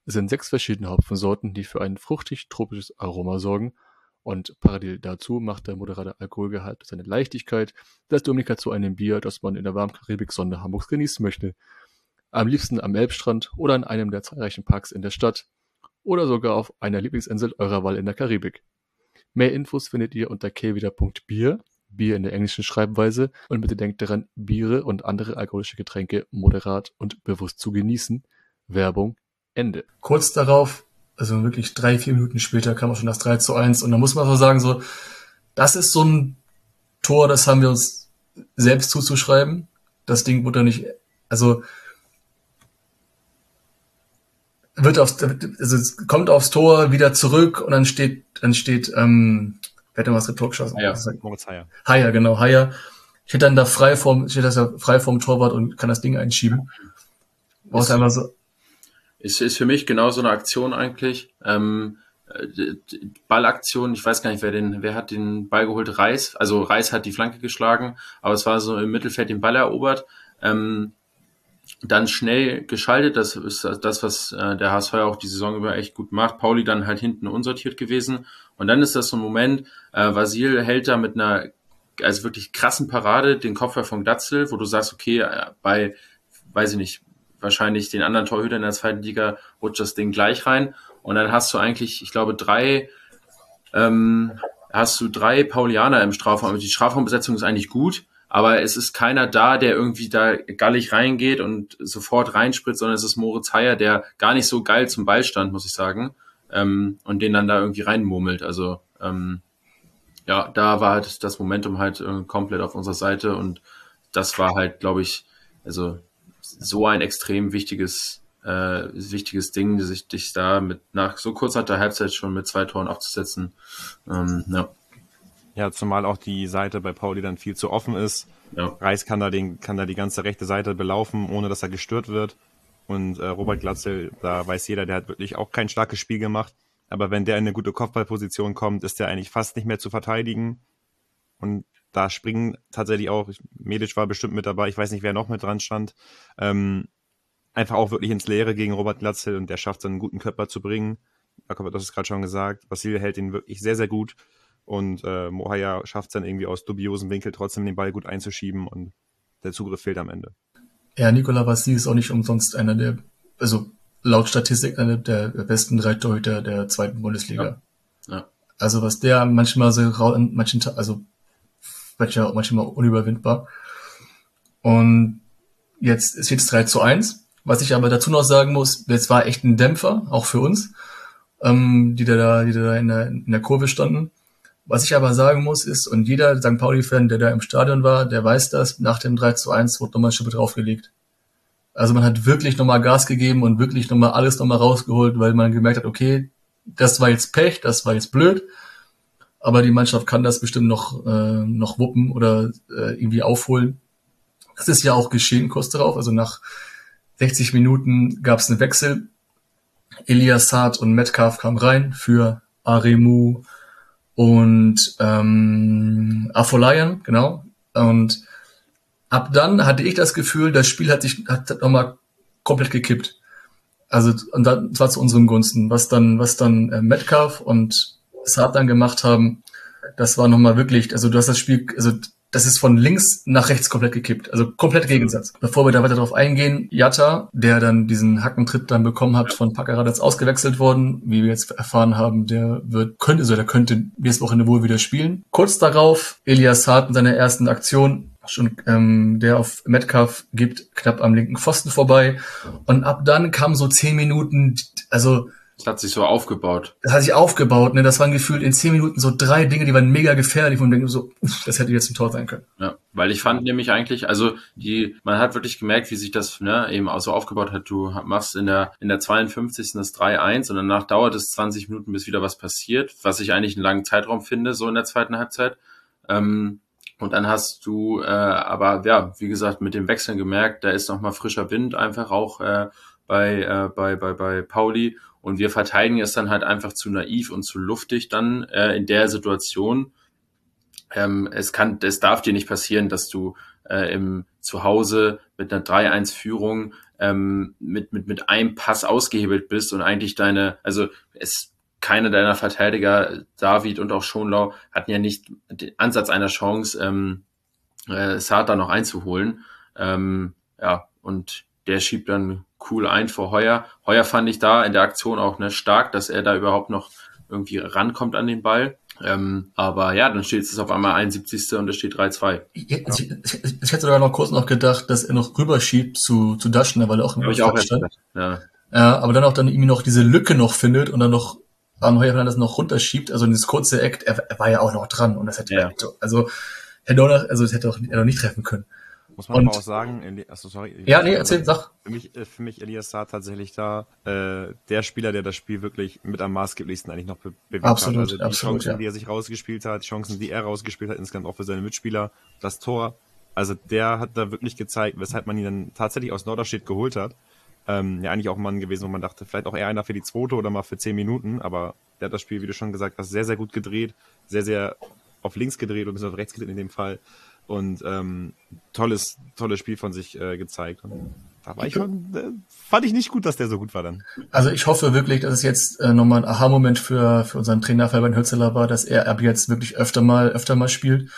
Es sind sechs verschiedene Hopfensorten, die für ein fruchtig-tropisches Aroma sorgen. Und parallel dazu macht der moderate Alkoholgehalt seine Leichtigkeit das Dominica zu einem Bier, das man in der warmen Karibik-Sonne Hamburgs genießen möchte. Am liebsten am Elbstrand oder in einem der zahlreichen Parks in der Stadt oder sogar auf einer Lieblingsinsel eurer Wahl in der Karibik. Mehr Infos findet ihr unter kweder.bier, Bier in der englischen Schreibweise, und bitte denkt daran, Biere und andere alkoholische Getränke moderat und bewusst zu genießen. Werbung Ende. kurz darauf, also wirklich drei, vier Minuten später kam auch schon das 3 zu 1 und da muss man so sagen, so, das ist so ein Tor, das haben wir uns selbst zuzuschreiben. Das Ding wurde nicht, also wird aufs, also es kommt aufs Tor, wieder zurück und dann steht, dann steht, ähm, wer hat denn was getorgeschossen? Haier. Moritz Heyer. Haier, genau, Haier Ich hätte dann da frei vorm, ich hätte das ja frei vorm Torwart und kann das Ding einschieben. Brauchst einfach so. Ist, ist für mich genau so eine Aktion eigentlich. Ähm, äh, Ballaktion, ich weiß gar nicht, wer den, wer hat den Ball geholt? Reis. Also Reis hat die Flanke geschlagen, aber es war so im Mittelfeld den Ball erobert. Ähm, dann schnell geschaltet, das ist das, was äh, der HSV auch die Saison über echt gut macht. Pauli dann halt hinten unsortiert gewesen. Und dann ist das so ein Moment, äh, Vasil hält da mit einer also wirklich krassen Parade den Kopfball von Glatzel, wo du sagst, okay, äh, bei, weiß ich nicht, wahrscheinlich den anderen Torhütern in der zweiten Liga rutscht das Ding gleich rein. Und dann hast du eigentlich, ich glaube, drei, ähm, hast du drei Paulianer im Strafraum. Die Strafraumbesetzung ist eigentlich gut, aber es ist keiner da, der irgendwie da gallig reingeht und sofort reinspritzt, sondern es ist Moritz Heyer, der gar nicht so geil zum Ball stand, muss ich sagen, ähm, und den dann da irgendwie reinmurmelt. Also ähm, ja, da war halt das Momentum halt äh, komplett auf unserer Seite und das war halt, glaube ich, also so ein extrem wichtiges, äh, wichtiges Ding, sich dich da mit nach so kurzer Halbzeit schon mit zwei Toren abzusetzen. Ähm, ja. Ja, zumal auch die Seite bei Pauli dann viel zu offen ist. Ja. Reis kann da den, kann da die ganze rechte Seite belaufen, ohne dass er gestört wird. Und äh, Robert Glatzel, da weiß jeder, der hat wirklich auch kein starkes Spiel gemacht. Aber wenn der in eine gute Kopfballposition kommt, ist der eigentlich fast nicht mehr zu verteidigen. Und da springen tatsächlich auch, Medic war bestimmt mit dabei, ich weiß nicht, wer noch mit dran stand, ähm, einfach auch wirklich ins Leere gegen Robert Glatzel und der schafft dann einen guten Körper zu bringen. Jakob hat das gerade schon gesagt. Vasil hält ihn wirklich sehr, sehr gut. Und äh, Mohaya schafft es dann irgendwie aus dubiosen Winkel trotzdem den Ball gut einzuschieben und der Zugriff fehlt am Ende. Ja, Nikola Vasil ist auch nicht umsonst einer der, also laut Statistik einer der besten drei Torhüter der zweiten Bundesliga. Ja. ja. Also was der manchmal so manchen, also manchmal, manchmal unüberwindbar. Und jetzt ist jetzt 3 zu 1. Was ich aber dazu noch sagen muss, jetzt war echt ein Dämpfer, auch für uns, ähm, die da, die da in der, in der Kurve standen. Was ich aber sagen muss ist, und jeder St. Pauli-Fan, der da im Stadion war, der weiß das, nach dem 3 zu 1 wurde nochmal Schippe draufgelegt. Also man hat wirklich nochmal Gas gegeben und wirklich nochmal alles nochmal rausgeholt, weil man gemerkt hat, okay, das war jetzt Pech, das war jetzt blöd, aber die Mannschaft kann das bestimmt noch, äh, noch wuppen oder äh, irgendwie aufholen. Das ist ja auch geschehen kurz darauf. Also nach 60 Minuten gab es einen Wechsel. Elias Saad und Metcalf kamen rein für Aremu und ähm, Afolayan, genau. Und ab dann hatte ich das Gefühl, das Spiel hat sich hat nochmal komplett gekippt. Also und dann zwar zu unserem Gunsten. Was dann, was dann äh, Metcalf und Saab dann gemacht haben, das war nochmal wirklich, also du hast das Spiel, also das ist von links nach rechts komplett gekippt. Also komplett Gegensatz. Bevor wir da weiter drauf eingehen, Jatta, der dann diesen Hackentritt dann bekommen hat von Packeradats ausgewechselt worden, wie wir jetzt erfahren haben, der wird, könnte, also der könnte nächste Woche wohl wieder spielen. Kurz darauf, Elias Hart in seiner ersten Aktion schon ähm, der auf Metcalf gibt, knapp am linken Pfosten vorbei. Und ab dann kam so zehn Minuten, also das hat sich so aufgebaut. Das hat sich aufgebaut, ne? Das waren gefühlt in zehn Minuten so drei Dinge, die waren mega gefährlich und denken so, das hätte jetzt ein Tor sein können. Ja, weil ich fand nämlich eigentlich, also die, man hat wirklich gemerkt, wie sich das ne, eben auch so aufgebaut hat. Du machst in der in der 52. das 3-1 und danach dauert es 20 Minuten, bis wieder was passiert, was ich eigentlich einen langen Zeitraum finde, so in der zweiten Halbzeit. Ähm, und dann hast du äh, aber, ja, wie gesagt, mit dem Wechseln gemerkt, da ist nochmal frischer Wind einfach auch äh, bei, äh, bei, bei, bei Pauli. Und wir verteidigen es dann halt einfach zu naiv und zu luftig dann äh, in der Situation. Ähm, es kann, es darf dir nicht passieren, dass du äh, im Zuhause mit einer 3-1-Führung ähm, mit, mit, mit einem Pass ausgehebelt bist und eigentlich deine, also es keiner deiner Verteidiger, David und auch Schonlau, hatten ja nicht den Ansatz einer Chance, ähm, äh, Sata noch einzuholen. Ähm, ja, und der schiebt dann cool ein vor Heuer. Heuer fand ich da in der Aktion auch ne, stark, dass er da überhaupt noch irgendwie rankommt an den Ball. Ähm, aber ja, dann steht es auf einmal 71. und es steht 3-2. Ich, ich, ich, ich, hätte sogar noch kurz noch gedacht, dass er noch rüberschiebt zu, zu Daschner, weil er auch im ich auch stand. Ja. ja, aber dann auch dann irgendwie noch diese Lücke noch findet und dann noch am Heuer das noch runterschiebt, also in dieses kurze Eck, er, er war ja auch noch dran und das hätte ja. also hätte auch noch, also das hätte auch, er noch nicht treffen können. Muss man und, aber auch sagen, Eli achso, sorry. Ja, nee, erzähl, sag. Für mich, äh, für mich Elias Saar tatsächlich da äh, der Spieler, der das Spiel wirklich mit am maßgeblichsten eigentlich noch be bewegt absolut, hat. Also die absolut, Chancen, ja. die er sich rausgespielt hat, die Chancen, die er rausgespielt hat, insgesamt auch für seine Mitspieler, das Tor, Also der hat da wirklich gezeigt, weshalb man ihn dann tatsächlich aus Norderstedt geholt hat. Ähm, ja, eigentlich auch ein Mann gewesen, wo man dachte, vielleicht auch eher einer für die zweite oder mal für zehn Minuten, aber der hat das Spiel, wie du schon gesagt hast, sehr, sehr gut gedreht, sehr, sehr auf links gedreht und auf rechts gedreht in dem Fall und ähm, tolles, tolles Spiel von sich äh, gezeigt. Und da war ich schon, äh, fand ich nicht gut, dass der so gut war dann. Also ich hoffe wirklich, dass es jetzt äh, nochmal ein Aha-Moment für, für unseren Trainer Fabian Hürzeler war, dass er ab jetzt wirklich öfter mal, öfter mal spielt.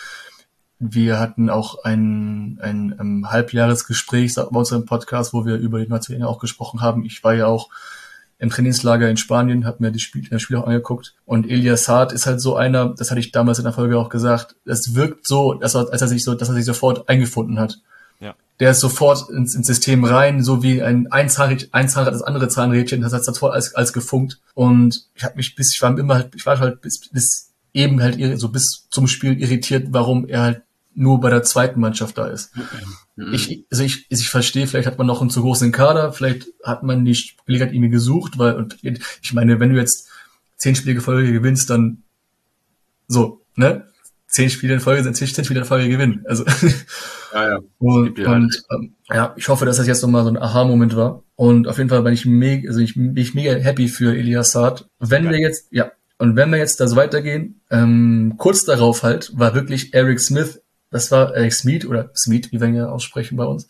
Wir hatten auch ein, ein, ein ähm, Halbjahresgespräch bei unserem Podcast, wo wir über die Nationalen auch gesprochen haben. Ich war ja auch im Trainingslager in Spanien, habe mir das Spiel, das Spiel auch angeguckt. Und Elias Saad ist halt so einer, das hatte ich damals in der Folge auch gesagt, es wirkt so, dass er, als er sich so, dass er sich sofort eingefunden hat. Ja. Der ist sofort ins, ins System rein, so wie ein, ein, Zahnrad, ein Zahnrad, das andere Zahnrädchen, das hat sofort als, als gefunkt. Und ich habe mich bis, ich war immer halt, ich war halt bis, bis eben halt so bis zum Spiel irritiert, warum er halt nur bei der zweiten Mannschaft da ist. Mhm. Ich, also ich, ich verstehe, vielleicht hat man noch einen zu großen Kader, vielleicht hat man die Gelegenheit irgendwie gesucht, weil, und ich meine, wenn du jetzt zehn Spiele in Folge gewinnst, dann so, ne? Zehn Spiele in Folge sind zehn, zehn Spiele in Folge gewinnen. Also ja, ja. und, und halt. ähm, ja, ich hoffe, dass das jetzt nochmal so ein Aha-Moment war. Und auf jeden Fall bin ich mega, also ich bin ich mega happy für Elias Saad. Wenn ja. wir jetzt, ja, und wenn wir jetzt da so weitergehen, ähm, kurz darauf halt, war wirklich Eric Smith das war Eric Smith oder Smith, wie wir ihn ja aussprechen bei uns,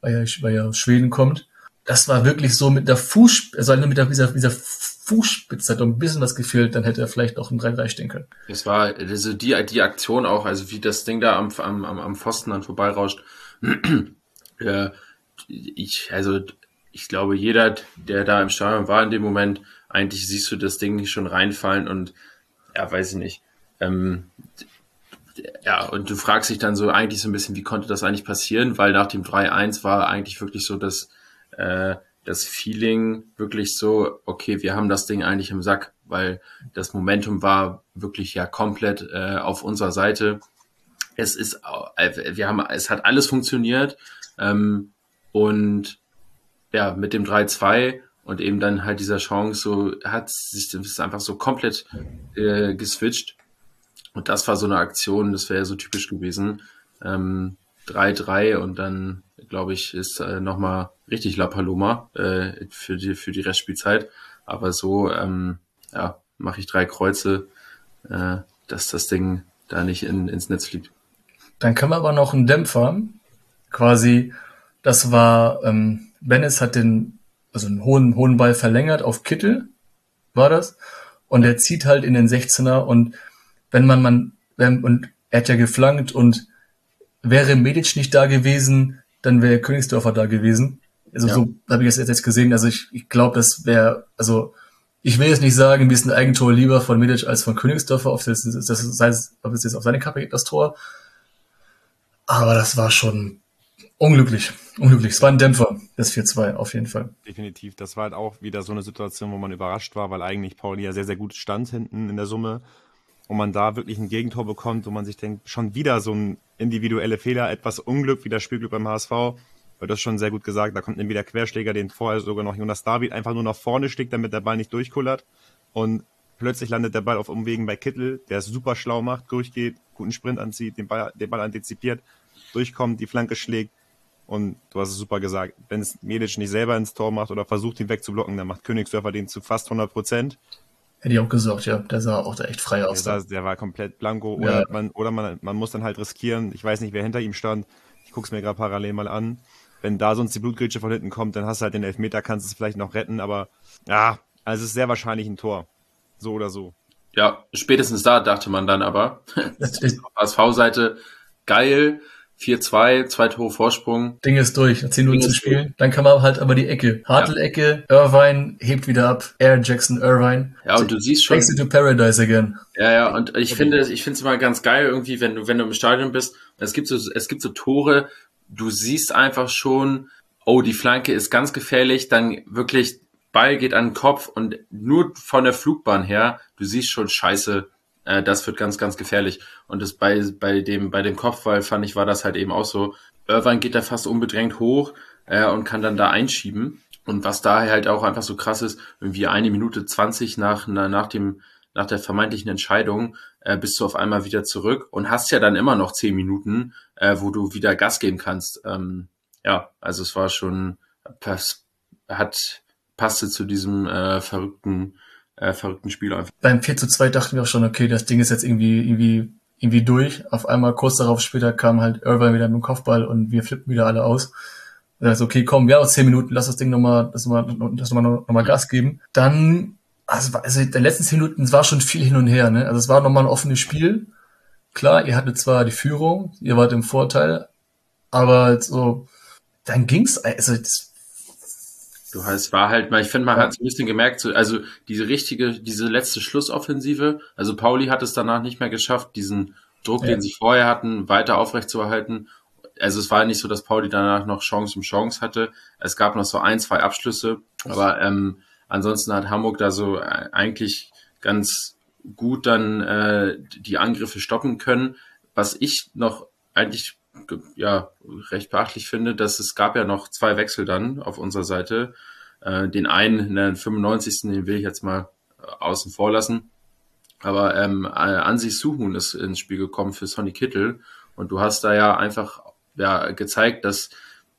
weil er, weil er aus Schweden kommt. Das war wirklich so mit der Fuß, also mit der, dieser, dieser Fußspitze hat ein bisschen was gefehlt, dann hätte er vielleicht auch ein 3-3 stehen können. Es war, also die, die Aktion auch, also wie das Ding da am, am, am Pfosten dann vorbeirauscht. äh, ich, also, ich glaube, jeder, der da im Stadion war in dem Moment, eigentlich siehst du das Ding schon reinfallen und, ja, weiß ich nicht. Ähm, ja, und du fragst dich dann so eigentlich so ein bisschen, wie konnte das eigentlich passieren? Weil nach dem 3-1 war eigentlich wirklich so das, äh, das Feeling wirklich so, okay, wir haben das Ding eigentlich im Sack, weil das Momentum war wirklich ja komplett äh, auf unserer Seite. Es ist, äh, wir haben, es hat alles funktioniert ähm, und ja, mit dem 3-2 und eben dann halt dieser Chance so hat sich das einfach so komplett äh, geswitcht und das war so eine Aktion, das wäre so typisch gewesen. 3-3 ähm, und dann, glaube ich, ist äh, nochmal richtig La Paloma äh, für, die, für die Restspielzeit. Aber so, ähm, ja, mache ich drei Kreuze, äh, dass das Ding da nicht in, ins Netz fliegt. Dann können wir aber noch einen Dämpfer. Quasi, das war, ähm, Bennis hat den, also einen hohen, hohen Ball verlängert auf Kittel, war das. Und er zieht halt in den 16er und wenn man, man, wenn, und er hat ja geflankt und wäre Medic nicht da gewesen, dann wäre Königsdörfer da gewesen. Also ja. so habe ich es jetzt gesehen. Also ich, ich glaube, das wäre, also ich will jetzt nicht sagen, mir ist ein Eigentor lieber von Medic als von Königsdörfer, ob das, das, das es, ob es jetzt auf seine Kappe geht, das Tor. Aber das war schon unglücklich. Unglücklich. Es war ein Dämpfer, das 4-2, auf jeden Fall. Definitiv. Das war halt auch wieder so eine Situation, wo man überrascht war, weil eigentlich Pauli ja sehr, sehr gut stand hinten in der Summe und man da wirklich ein Gegentor bekommt, wo man sich denkt, schon wieder so ein individuelle Fehler, etwas Unglück wie das Spielglück beim HSV, wird das schon sehr gut gesagt. Da kommt dann wieder Querschläger, den vorher sogar noch Jonas David einfach nur nach vorne schlägt, damit der Ball nicht durchkullert. Und plötzlich landet der Ball auf Umwegen bei Kittel, der es super schlau macht, durchgeht, guten Sprint anzieht, den Ball, den Ball antizipiert, durchkommt, die Flanke schlägt. Und du hast es super gesagt, wenn es Medic nicht selber ins Tor macht oder versucht, ihn wegzublocken, dann macht Königsdörfer den zu fast 100 Prozent. Hätte ich auch gesagt, ja. Der sah auch da echt frei aus. Der, sah, der war komplett blanko. Oder, ja. man, oder man, man muss dann halt riskieren. Ich weiß nicht, wer hinter ihm stand. Ich guck's mir gerade parallel mal an. Wenn da sonst die Blutgrätsche von hinten kommt, dann hast du halt den Elfmeter, kannst es vielleicht noch retten. Aber ja, also es ist sehr wahrscheinlich ein Tor. So oder so. Ja, spätestens da dachte man dann aber. Als V-Seite geil. 4-2, zwei Tore Vorsprung. Ding ist durch, 10 Minuten zu spielen. Dann kann man halt aber die Ecke. Hartl-Ecke, ja. Irvine hebt wieder ab. Air Jackson Irvine. Ja, und du siehst schon. Exit to Paradise again. Ja, ja, und ich finde, ich finde es immer ganz geil irgendwie, wenn du, wenn du im Stadion bist. Es gibt so, es gibt so Tore, du siehst einfach schon, oh, die Flanke ist ganz gefährlich, dann wirklich Ball geht an den Kopf und nur von der Flugbahn her, du siehst schon scheiße, äh, das wird ganz, ganz gefährlich. Und das bei, bei dem, bei dem Kopfball fand ich, war das halt eben auch so. Irvine geht da fast unbedrängt hoch äh, und kann dann da einschieben. Und was da halt auch einfach so krass ist, irgendwie eine Minute zwanzig nach, nach dem, nach der vermeintlichen Entscheidung äh, bist du auf einmal wieder zurück und hast ja dann immer noch zehn Minuten äh, wo du wieder Gas geben kannst. Ähm, ja, also es war schon, pass, hat, passte zu diesem äh, verrückten, äh, verrückten Spiel einfach. Beim 4 zu 2 dachten wir auch schon, okay, das Ding ist jetzt irgendwie, irgendwie, irgendwie durch. Auf einmal kurz darauf später kam halt Irvine wieder mit dem Kopfball und wir flippen wieder alle aus. Also okay, komm, wir haben noch zehn Minuten, lass das Ding nochmal, lass mal, lass mal noch, noch mal Gas geben. Dann, also, also in den letzten zehn Minuten, es war schon viel hin und her, ne? Also es war nochmal ein offenes Spiel. Klar, ihr hattet zwar die Führung, ihr wart im Vorteil, aber so, dann ging's, also das, Du hast, war halt mal, ich finde, man hat so ein bisschen gemerkt, so, also diese richtige, diese letzte Schlussoffensive, also Pauli hat es danach nicht mehr geschafft, diesen Druck, Ja. den sie vorher hatten, weiter aufrechtzuerhalten. Also es war nicht so, dass Pauli danach noch Chance um Chance hatte. Es gab noch so ein, zwei Abschlüsse, aber ähm, ansonsten hat Hamburg da so äh, eigentlich ganz gut dann äh, die Angriffe stoppen können. Was ich noch eigentlich ge- ja recht beachtlich finde, dass es gab ja noch zwei Wechsel dann auf unserer Seite. Äh, den einen in der 95. den will ich jetzt mal äh, außen vor lassen. Aber ähm, äh, Ansi Suhun ist ins Spiel gekommen für Sonny Kittel und du hast da ja einfach ja gezeigt, dass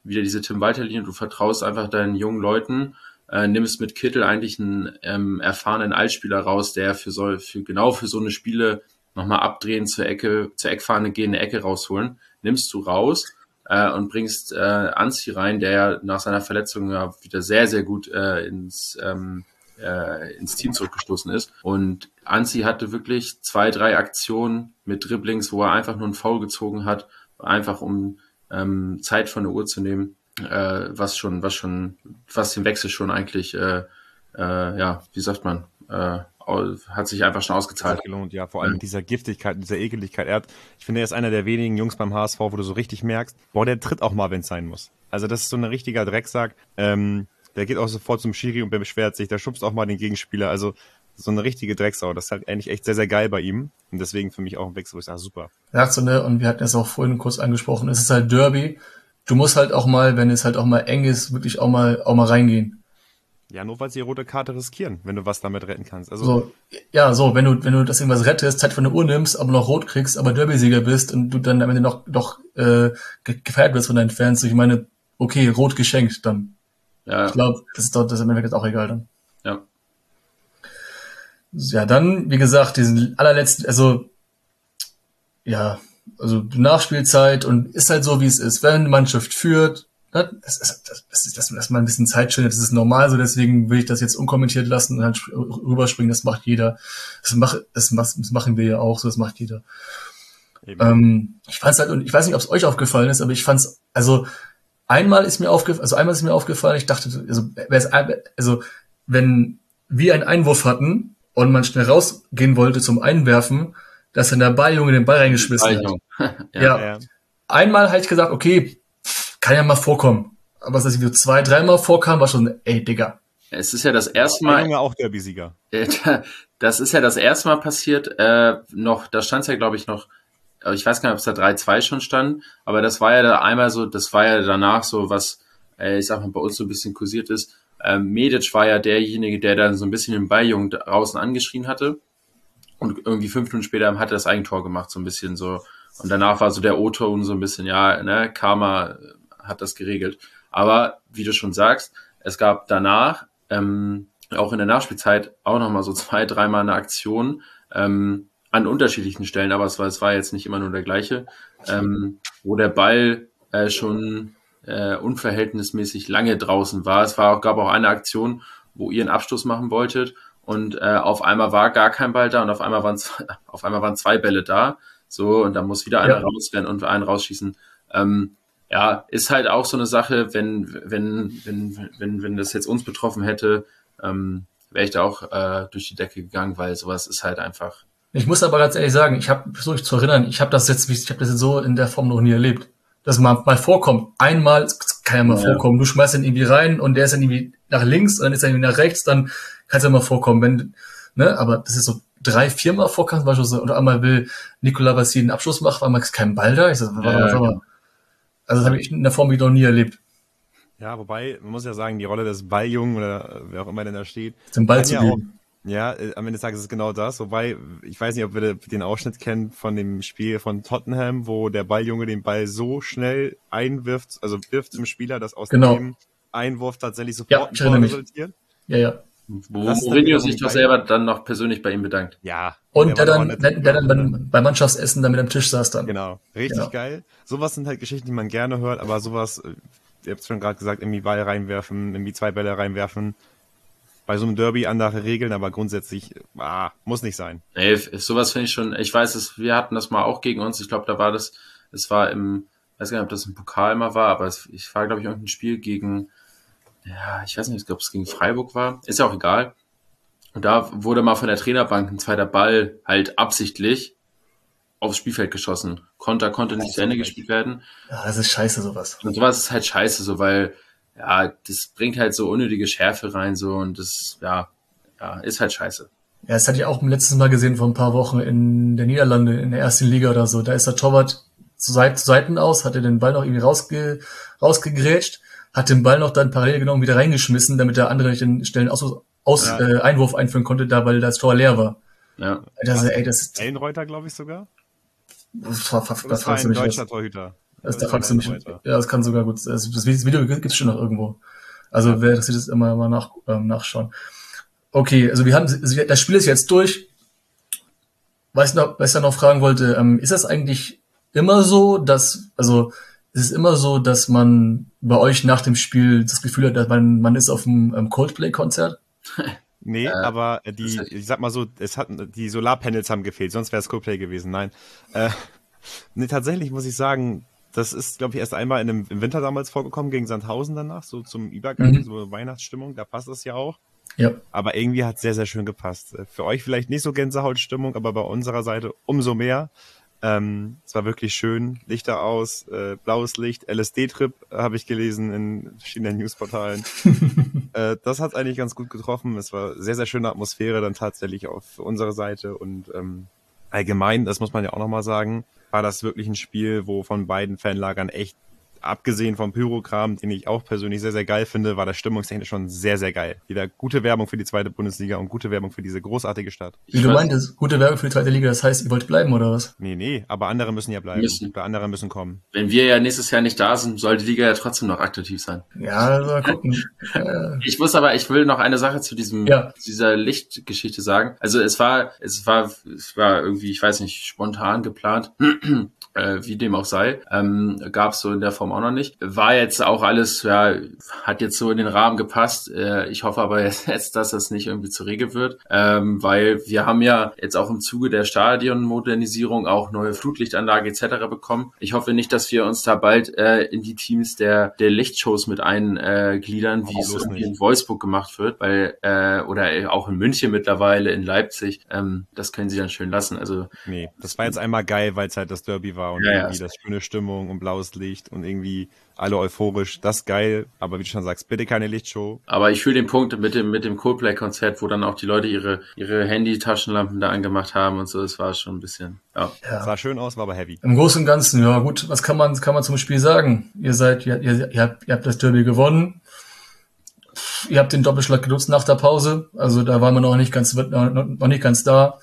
wieder diese Tim Walter Linie, du vertraust einfach deinen jungen Leuten, äh, nimmst mit Kittel eigentlich einen ähm, erfahrenen Altspieler raus, der für so für genau für so eine Spiele nochmal abdrehen zur Ecke, zur Eckfahne gehen, eine Ecke rausholen, nimmst du raus äh, und bringst äh, Anzi rein, der ja nach seiner Verletzung ja wieder sehr, sehr gut äh, ins, ähm, äh, ins Team zurückgestoßen ist. Und Anzi hatte wirklich zwei, drei Aktionen mit Dribblings, wo er einfach nur einen Foul gezogen hat, einfach um ähm, Zeit von der Uhr zu nehmen, äh, was schon, was schon, was den Wechsel schon eigentlich, äh, äh, ja, wie sagt man, äh, hat sich einfach schon ausgezahlt. Gelohnt, ja. Vor allem Ja. mit dieser Giftigkeit, mit dieser Ekeligkeit. Er hat, ich finde, er ist einer der wenigen Jungs beim HSV, wo du so richtig merkst, boah, der tritt auch mal, wenn es sein muss. Also das ist so ein richtiger Drecksack. Ähm, der geht auch sofort zum Schiri und der beschwert sich, der schubst auch mal den Gegenspieler. Also so eine richtige Drecksau. Das ist halt eigentlich echt sehr, sehr geil bei ihm. Und deswegen für mich auch ein Wechsel, wo ich sage, super. sagt so, ne, und wir hatten es auch vorhin kurz angesprochen, es ist halt Derby. Du musst halt auch mal, wenn es halt auch mal eng ist, wirklich auch mal, auch mal reingehen. Ja, nur weil sie die rote Karte riskieren, wenn du was damit retten kannst. Also So, ja, so, wenn du, wenn du das irgendwas rettest, Zeit von der Uhr nimmst, aber noch rot kriegst, aber Derby-Sieger bist und du dann am Ende noch, noch äh, ge- gefeiert wirst von deinen Fans, so, ich meine, okay, rot geschenkt, dann. Ja, Ich glaube, das ist doch, das ist im Endeffekt auch egal dann. ja. Ja, dann, wie gesagt, diesen allerletzten, also, ja, also Nachspielzeit und ist halt so, wie es ist. Wenn eine Mannschaft führt, das ist, das, das ist, dass man ein bisschen Zeit schindet, das ist normal so, deswegen will ich das jetzt unkommentiert lassen und dann sp- rüberspringen, das macht jeder. Das, mach, das, das machen wir ja auch so, das macht jeder. Ähm, ich fand's halt, und ich weiß nicht, ob es euch aufgefallen ist, aber ich fand's, also einmal ist mir aufgefallen, also einmal ist mir aufgefallen, ich dachte, also, also wenn wir einen Einwurf hatten und man schnell rausgehen wollte zum Einwerfen, dass dann der Balljunge den Ball reingeschmissen hat. Zeichnung. Ja. ja. Einmal hatte ich gesagt, okay, kann ja mal vorkommen. Aber dass es so zwei, dreimal vorkam, war schon, ey, Digga. Es ist ja das erste Mal, Junge auch Derby-Sieger. Äh, Das ist ja das erste Mal passiert, äh, noch, da stand ja, glaube ich, noch, äh, ich weiß gar nicht, ob es da 3-2 schon stand, aber das war ja da einmal so, das war ja danach so, was, äh, ich sag mal, bei uns so ein bisschen kursiert ist. Ähm, Medic war ja derjenige, der dann so ein bisschen den Balljungen draußen angeschrien hatte. Und irgendwie fünf Minuten später hat er das Eigentor gemacht, so ein bisschen so. Und danach war so der O-Ton so ein bisschen, ja, ne, Karma äh, hat das geregelt. Aber wie du schon sagst, es gab danach, ähm, auch in der Nachspielzeit, auch nochmal so zwei, dreimal eine Aktion ähm, an unterschiedlichen Stellen, aber es war, es war jetzt nicht immer nur der gleiche, ähm, wo der Ball äh, schon äh, unverhältnismäßig lange draußen war. Es war auch, gab auch eine Aktion, wo ihr einen Abstoß machen wolltet und äh, auf einmal war gar kein Ball da und auf einmal waren zwei, auf einmal waren zwei Bälle da. So, und dann muss wieder einer Ja. rausrennen und einen rausschießen. Ähm, ja, ist halt auch so eine Sache, wenn, wenn, wenn, wenn, wenn das jetzt uns betroffen hätte, ähm, wäre ich da auch äh, durch die Decke gegangen, weil sowas ist halt einfach. Ich muss aber ganz ehrlich sagen, ich habe versucht zu erinnern, ich habe das jetzt, ich habe das jetzt so in der Form noch nie erlebt. Dass mal, mal vorkommt. Einmal, kann ja mal Ja. vorkommen. Du schmeißt ihn irgendwie rein und der ist dann irgendwie nach links, dann ist er irgendwie nach rechts, dann kann es ja mal vorkommen, wenn, ne, aber das ist so drei, viermal vorkam, zum Beispiel so, oder einmal will Nikola Vassil einen Abschluss machen, einmal ist kein Ball da. Ich so, warte, Ja, warte, warte. Also das habe ich in der Form noch nie erlebt, Ja, wobei, man muss ja sagen, die Rolle des Balljungen oder wer auch immer denn da steht, den Ball zu ja auch. Ja, äh, am Ende des Tages ist es genau das. Wobei, ich weiß nicht, ob wir den Ausschnitt kennen von dem Spiel von Tottenham, wo der Balljunge den Ball so schnell einwirft, also wirft zum Spieler, dass aus Genau. dem Einwurf tatsächlich Ja, sofort ich erinnere mich. resultiert. Ja, ja. Wo Das Mourinho sich doch selber dann noch persönlich bei ihm bedankt. Ja. Und der doch dann, der, der dann beim, beim Mannschaftsessen dann mit am Tisch saß dann. Genau, richtig Ja. geil. Sowas sind halt Geschichten, die man gerne hört, aber sowas, ihr habt es schon gerade gesagt, irgendwie Ball reinwerfen, irgendwie zwei Bälle reinwerfen. Bei so einem Derby andere Regeln, aber grundsätzlich, ah, muss nicht sein. Nee, sowas finde ich schon, ich weiß es, wir hatten das mal auch gegen uns, ich glaube, da war das, es war im, weiß gar nicht, ob das im Pokal mal war, aber es, ich war, glaube ich, irgendein Spiel gegen, ja, ich weiß nicht, ich glaube, es gegen Freiburg war, ist ja auch egal. Und da wurde mal von der Trainerbank ein zweiter Ball halt absichtlich aufs Spielfeld geschossen. Konter konnte nicht zu Ende gespielt werden. Ja, das ist scheiße, sowas. Und sowas ist halt scheiße, so, weil, ja, das bringt halt so unnötige Schärfe rein, so, und das, ja, ja, ist halt scheiße. Ja, das hatte ich auch letztes Mal gesehen vor ein paar Wochen in der Niederlande, in der ersten Liga oder so. Da ist der Torwart zu, Seit zu Seiten aus, hatte den Ball noch irgendwie rausge rausgegrätscht, hat den Ball noch dann parallel genommen wieder reingeschmissen, damit der andere nicht den schnellen Aus aus Ja. äh, Einwurf einführen konnte, da weil das Tor leer war. Ja. Das, ey, das, ist- Ellenreuter, glaube ich sogar. das, das, das, Das das war fragst du ein mich was. deutscher Torhüter. Das, da war fragst du mich. Ja, das kann sogar gut. sein. Also das Video gibt's schon noch irgendwo. Also wer interessiert ist, immer mal nach, ähm, nachschauen. Okay, also wir haben also das Spiel ist jetzt durch. Was ich noch, was ich dann noch fragen wollte, ähm, ist das eigentlich immer so, dass also ist es immer so, dass man bei euch nach dem Spiel das Gefühl hat, dass man man ist auf einem ähm, Coldplay-Konzert? Nee, Äh, aber die, das ich sag mal so, es hat, die Solarpanels haben gefehlt, sonst wäre es Coldplay gewesen. Nein. Äh, nee, tatsächlich muss ich sagen, das ist, glaube ich, erst einmal in dem, im Winter damals vorgekommen, gegen Sandhausen danach, so zum Übergang, Mhm. so Weihnachtsstimmung, da passt es ja auch. Ja. Aber irgendwie hat es sehr, sehr schön gepasst. Äh, Für euch vielleicht nicht so Gänsehautstimmung, aber bei unserer Seite umso mehr. Ähm, es war wirklich schön. Lichter aus, äh, blaues Licht, LSD-Trip äh, habe ich gelesen in verschiedenen Newsportalen. äh, das hat eigentlich ganz gut getroffen. Es war sehr, sehr schöne Atmosphäre dann tatsächlich auf unserer Seite und ähm, allgemein, das muss man ja auch nochmal sagen, war das wirklich ein Spiel, wo von beiden Fanlagern echt, abgesehen vom Pyrokram, den ich auch persönlich sehr, sehr geil finde, war das stimmungstechnisch schon sehr, sehr geil. Wieder gute Werbung für die zweite Bundesliga und gute Werbung für diese großartige Stadt. Wie du meintest, gute Werbung für die zweite Liga, das heißt, ihr wollt bleiben oder was? Nee, nee, aber andere müssen ja bleiben. Müssen. Oder andere müssen kommen. Wenn wir ja nächstes Jahr nicht da sind, soll die Liga ja trotzdem noch aktiv sein. Ja, also mal gucken. Ich muss aber, ich will noch eine Sache zu diesem, Ja. zu dieser Lichtgeschichte sagen. Also es war, es war, es war irgendwie, ich weiß nicht, spontan geplant. Äh, wie dem auch sei, ähm, gab es so in der Form auch noch nicht. War jetzt auch alles, ja, hat jetzt so in den Rahmen gepasst. Äh, ich hoffe aber jetzt, dass das nicht irgendwie zur Regel wird, ähm, weil wir haben ja jetzt auch im Zuge der Stadionmodernisierung auch neue Flutlichtanlage etc. bekommen. Ich hoffe nicht, dass wir uns da bald äh, in die Teams der, der Lichtshows mit eingliedern, wie Oh, es irgendwie nicht. in Wolfsburg gemacht wird, weil äh, oder auch in München mittlerweile, in Leipzig. Ähm, das können sie dann schön lassen. Also Nee, das war jetzt einmal geil, weil es halt das Derby war und Ja, ja. irgendwie das schöne Stimmung und blaues Licht und irgendwie alle euphorisch. Das ist geil, aber wie du schon sagst, bitte keine Lichtshow. Aber ich fühle den Punkt mit dem, mit dem Coldplay-Konzert, wo dann auch die Leute ihre, ihre Handy-Taschenlampen da angemacht haben und so. Es war schon ein bisschen, ja. ja. Sah schön aus, war aber heavy. Im Großen und Ganzen, ja gut, was kann man, kann man zum Spiel sagen? Ihr seid, ihr, ihr, ihr, habt, ihr habt das Derby gewonnen. Ihr habt den Doppelschlag genutzt nach der Pause. Also da waren wir noch nicht ganz, noch, noch nicht ganz da.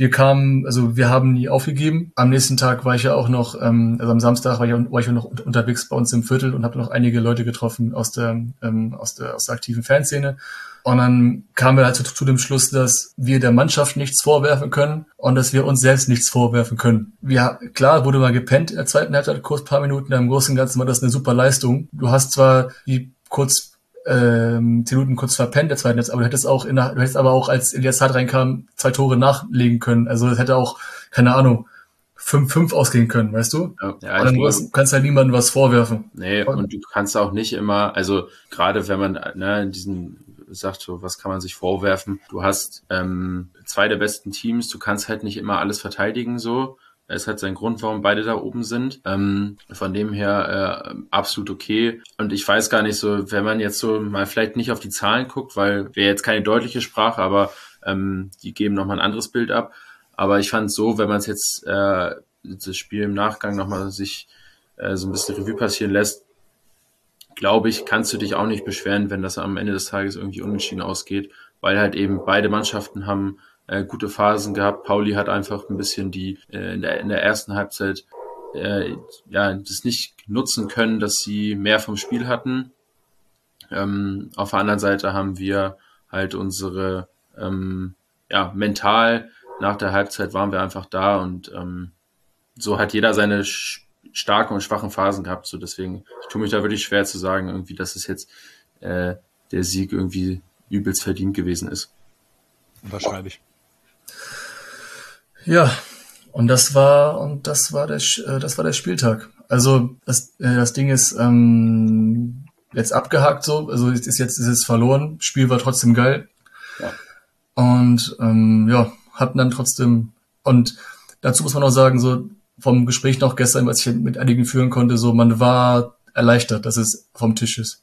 Wir kamen, also wir haben nie aufgegeben. Am nächsten Tag war ich ja auch noch, ähm, also am Samstag war ich, war ich noch unter- unterwegs bei uns im Viertel und habe noch einige Leute getroffen aus der, ähm, aus der, aus der aktiven Fanszene. Und dann kamen wir halt zu, zu dem Schluss, dass wir der Mannschaft nichts vorwerfen können und dass wir uns selbst nichts vorwerfen können. Wir, klar, wurde mal gepennt in der zweiten Halbzeit, kurz paar Minuten, im Großen und Ganzen war das eine super Leistung. Du hast zwar die kurz ähm, zehn Minuten kurz verpennt der zweiten Halbzeit, aber du hättest auch in der, du hättest aber auch, als Elias Hart reinkam, zwei Tore nachlegen können. Also das hätte auch, keine Ahnung, 5-5 ausgehen können, weißt du? Ja, und dann glaube, musst- kannst halt niemandem was vorwerfen. nee, und du kannst auch nicht immer, also gerade wenn man ne, in diesen sagt so, was kann man sich vorwerfen? Du hast ähm, zwei der besten Teams, du kannst halt nicht immer alles verteidigen so. Es hat seinen Grund, warum beide da oben sind. Ähm, von dem her äh, absolut okay. Und ich weiß gar nicht so, wenn man jetzt so mal vielleicht nicht auf die Zahlen guckt, weil wäre jetzt keine deutliche Sprache, aber ähm, die geben nochmal ein anderes Bild ab. Aber ich fand so, wenn man es jetzt äh, das Spiel im Nachgang nochmal sich äh, so ein bisschen Revue passieren lässt, glaube ich, kannst du dich auch nicht beschweren, wenn das am Ende des Tages irgendwie unentschieden ausgeht, weil halt eben beide Mannschaften haben äh, gute Phasen gehabt. Pauli hat einfach ein bisschen die äh, in, der, in der ersten Halbzeit äh, ja das nicht nutzen können, dass sie mehr vom Spiel hatten. Ähm, auf der anderen Seite haben wir halt unsere ähm, ja mental nach der Halbzeit waren wir einfach da und ähm, so hat jeder seine starken und schwachen Phasen gehabt. So deswegen, ich tue mich da wirklich schwer zu sagen, irgendwie, dass es jetzt äh, der Sieg irgendwie übelst verdient gewesen ist. Unterschreibe ich. Ja, und das war und das war der äh, das war der Spieltag. Also das, äh, das Ding ist ähm, jetzt abgehakt so, also es ist jetzt ist es verloren. Spiel war trotzdem geil. Ja. Und ähm, ja, hatten dann trotzdem und dazu muss man auch sagen so vom Gespräch noch gestern, was ich mit einigen führen konnte, so man war erleichtert, dass es vom Tisch ist.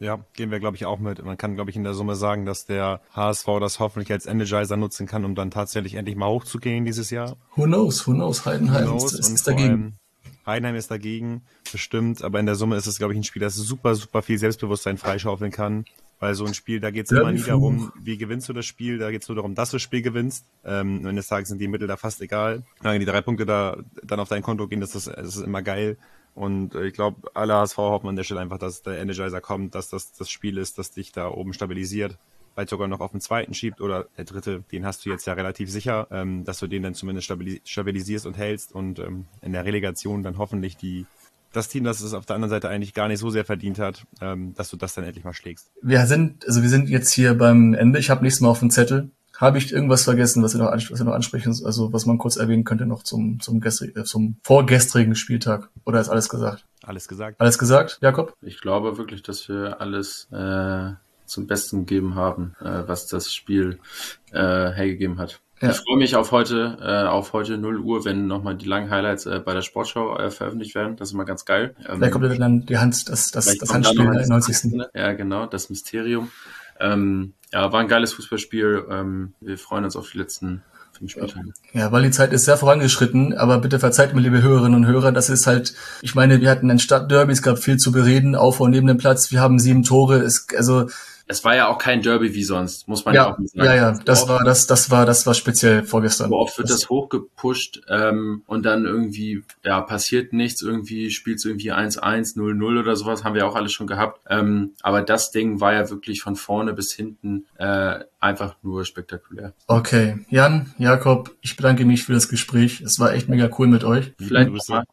Ja, gehen wir, glaube ich, auch mit. Man kann, glaube ich, in der Summe sagen, dass der HSV das hoffentlich als Energizer nutzen kann, um dann tatsächlich endlich mal hochzugehen dieses Jahr. Who knows, who knows, Heidenheim who knows? ist, ist dagegen. Heidenheim ist dagegen, bestimmt, aber in der Summe ist es, glaube ich, ein Spiel, das super, super viel Selbstbewusstsein freischaufeln kann. Weil so ein Spiel, da geht es immer nie darum, wie gewinnst du das Spiel, da geht es nur darum, dass du das Spiel gewinnst. Ähm, am Ende des Tages sind die Mittel da fast egal. Wenn die drei Punkte da dann auf dein Konto gehen, das ist, das ist immer geil. Und äh, ich glaube, alle HSV hoffen an der Stelle einfach, dass der Energizer kommt, dass das das Spiel ist, das dich da oben stabilisiert vielleicht sogar noch auf den zweiten schiebt oder der dritte, den hast du jetzt ja relativ sicher, ähm, dass du den dann zumindest stabilisierst und hältst und ähm, in der Relegation dann hoffentlich die das Team, das es auf der anderen Seite eigentlich gar nicht so sehr verdient hat, ähm, dass du das dann endlich mal schlägst. Wir sind, also wir sind jetzt hier beim Ende. Ich habe nächstes Mal auf dem Zettel. Habe ich irgendwas vergessen, was wir noch, was wir noch ansprechen, also was man kurz erwähnen könnte noch zum, zum, gestrig, äh, zum vorgestrigen Spieltag? Oder ist alles gesagt? Alles gesagt. Alles gesagt, Jakob? Ich glaube wirklich, dass wir alles äh, zum Besten gegeben haben, äh, was das Spiel äh, hergegeben hat. Ja. Ich freue mich auf heute, äh, auf heute 0 Uhr, wenn nochmal die langen Highlights äh, bei der Sportschau äh, veröffentlicht werden. Das ist immer ganz geil. Ähm, Vielleicht kommt dann die Hand, das, das, das Handspiel in der 90. Ja, genau, das Mysterium. Ähm, ja, war ein geiles Fußballspiel. Ähm, wir freuen uns auf die letzten fünf Spieltage. Ja, weil die Zeit ist sehr vorangeschritten, aber bitte verzeiht mir, liebe Hörerinnen und Hörer, das ist halt, ich meine, wir hatten ein Stadtderby, es gab viel zu bereden, auf und neben dem Platz, wir haben sieben Tore, es, also es war ja auch kein Derby wie sonst, muss man ja, ja auch sagen. Ja, ja, das war das, das war das war speziell vorgestern. Wo oft wird das, das hochgepusht ähm, und dann irgendwie ja passiert nichts, irgendwie spielt irgendwie 1-1, 0-0 oder sowas, haben wir auch alles schon gehabt. Ähm, aber das Ding war ja wirklich von vorne bis hinten äh, einfach nur spektakulär. Okay, Jan, Jakob, ich bedanke mich für das Gespräch. Es war echt mega cool mit euch. Vielleicht nochmal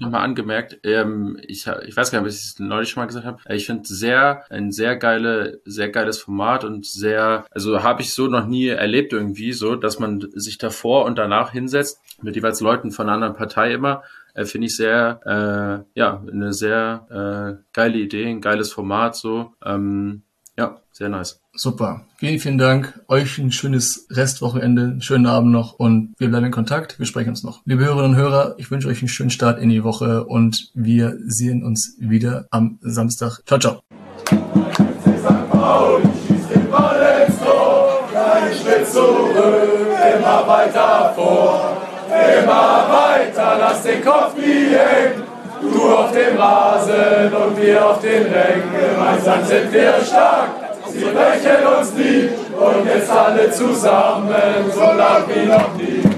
noch mal angemerkt, ähm, ich, ich weiß gar nicht, ob ich es neulich schon mal gesagt habe, ich finde sehr ein sehr geile, sehr geiles Format und sehr, also habe ich so noch nie erlebt irgendwie so, dass man sich davor und danach hinsetzt mit jeweils Leuten von einer anderen Partei immer äh, finde ich sehr, äh, ja, eine sehr äh, geile Idee, ein geiles Format so. Ähm, ja, sehr nice. Super. Vielen, vielen Dank. Euch ein schönes Restwochenende, einen schönen Abend noch und wir bleiben in Kontakt. Wir sprechen uns noch. Liebe Hörerinnen und Hörer, ich wünsche euch einen schönen Start in die Woche und wir sehen uns wieder am Samstag. Ciao, ciao. Immer weiter vor, immer weiter, lass den Kopf nie hängen. Du auf dem Rasen und wir auf den Rängen. Gemeinsam sind wir stark, sie brechen uns nie. Und jetzt alle zusammen, so lang wie noch nie.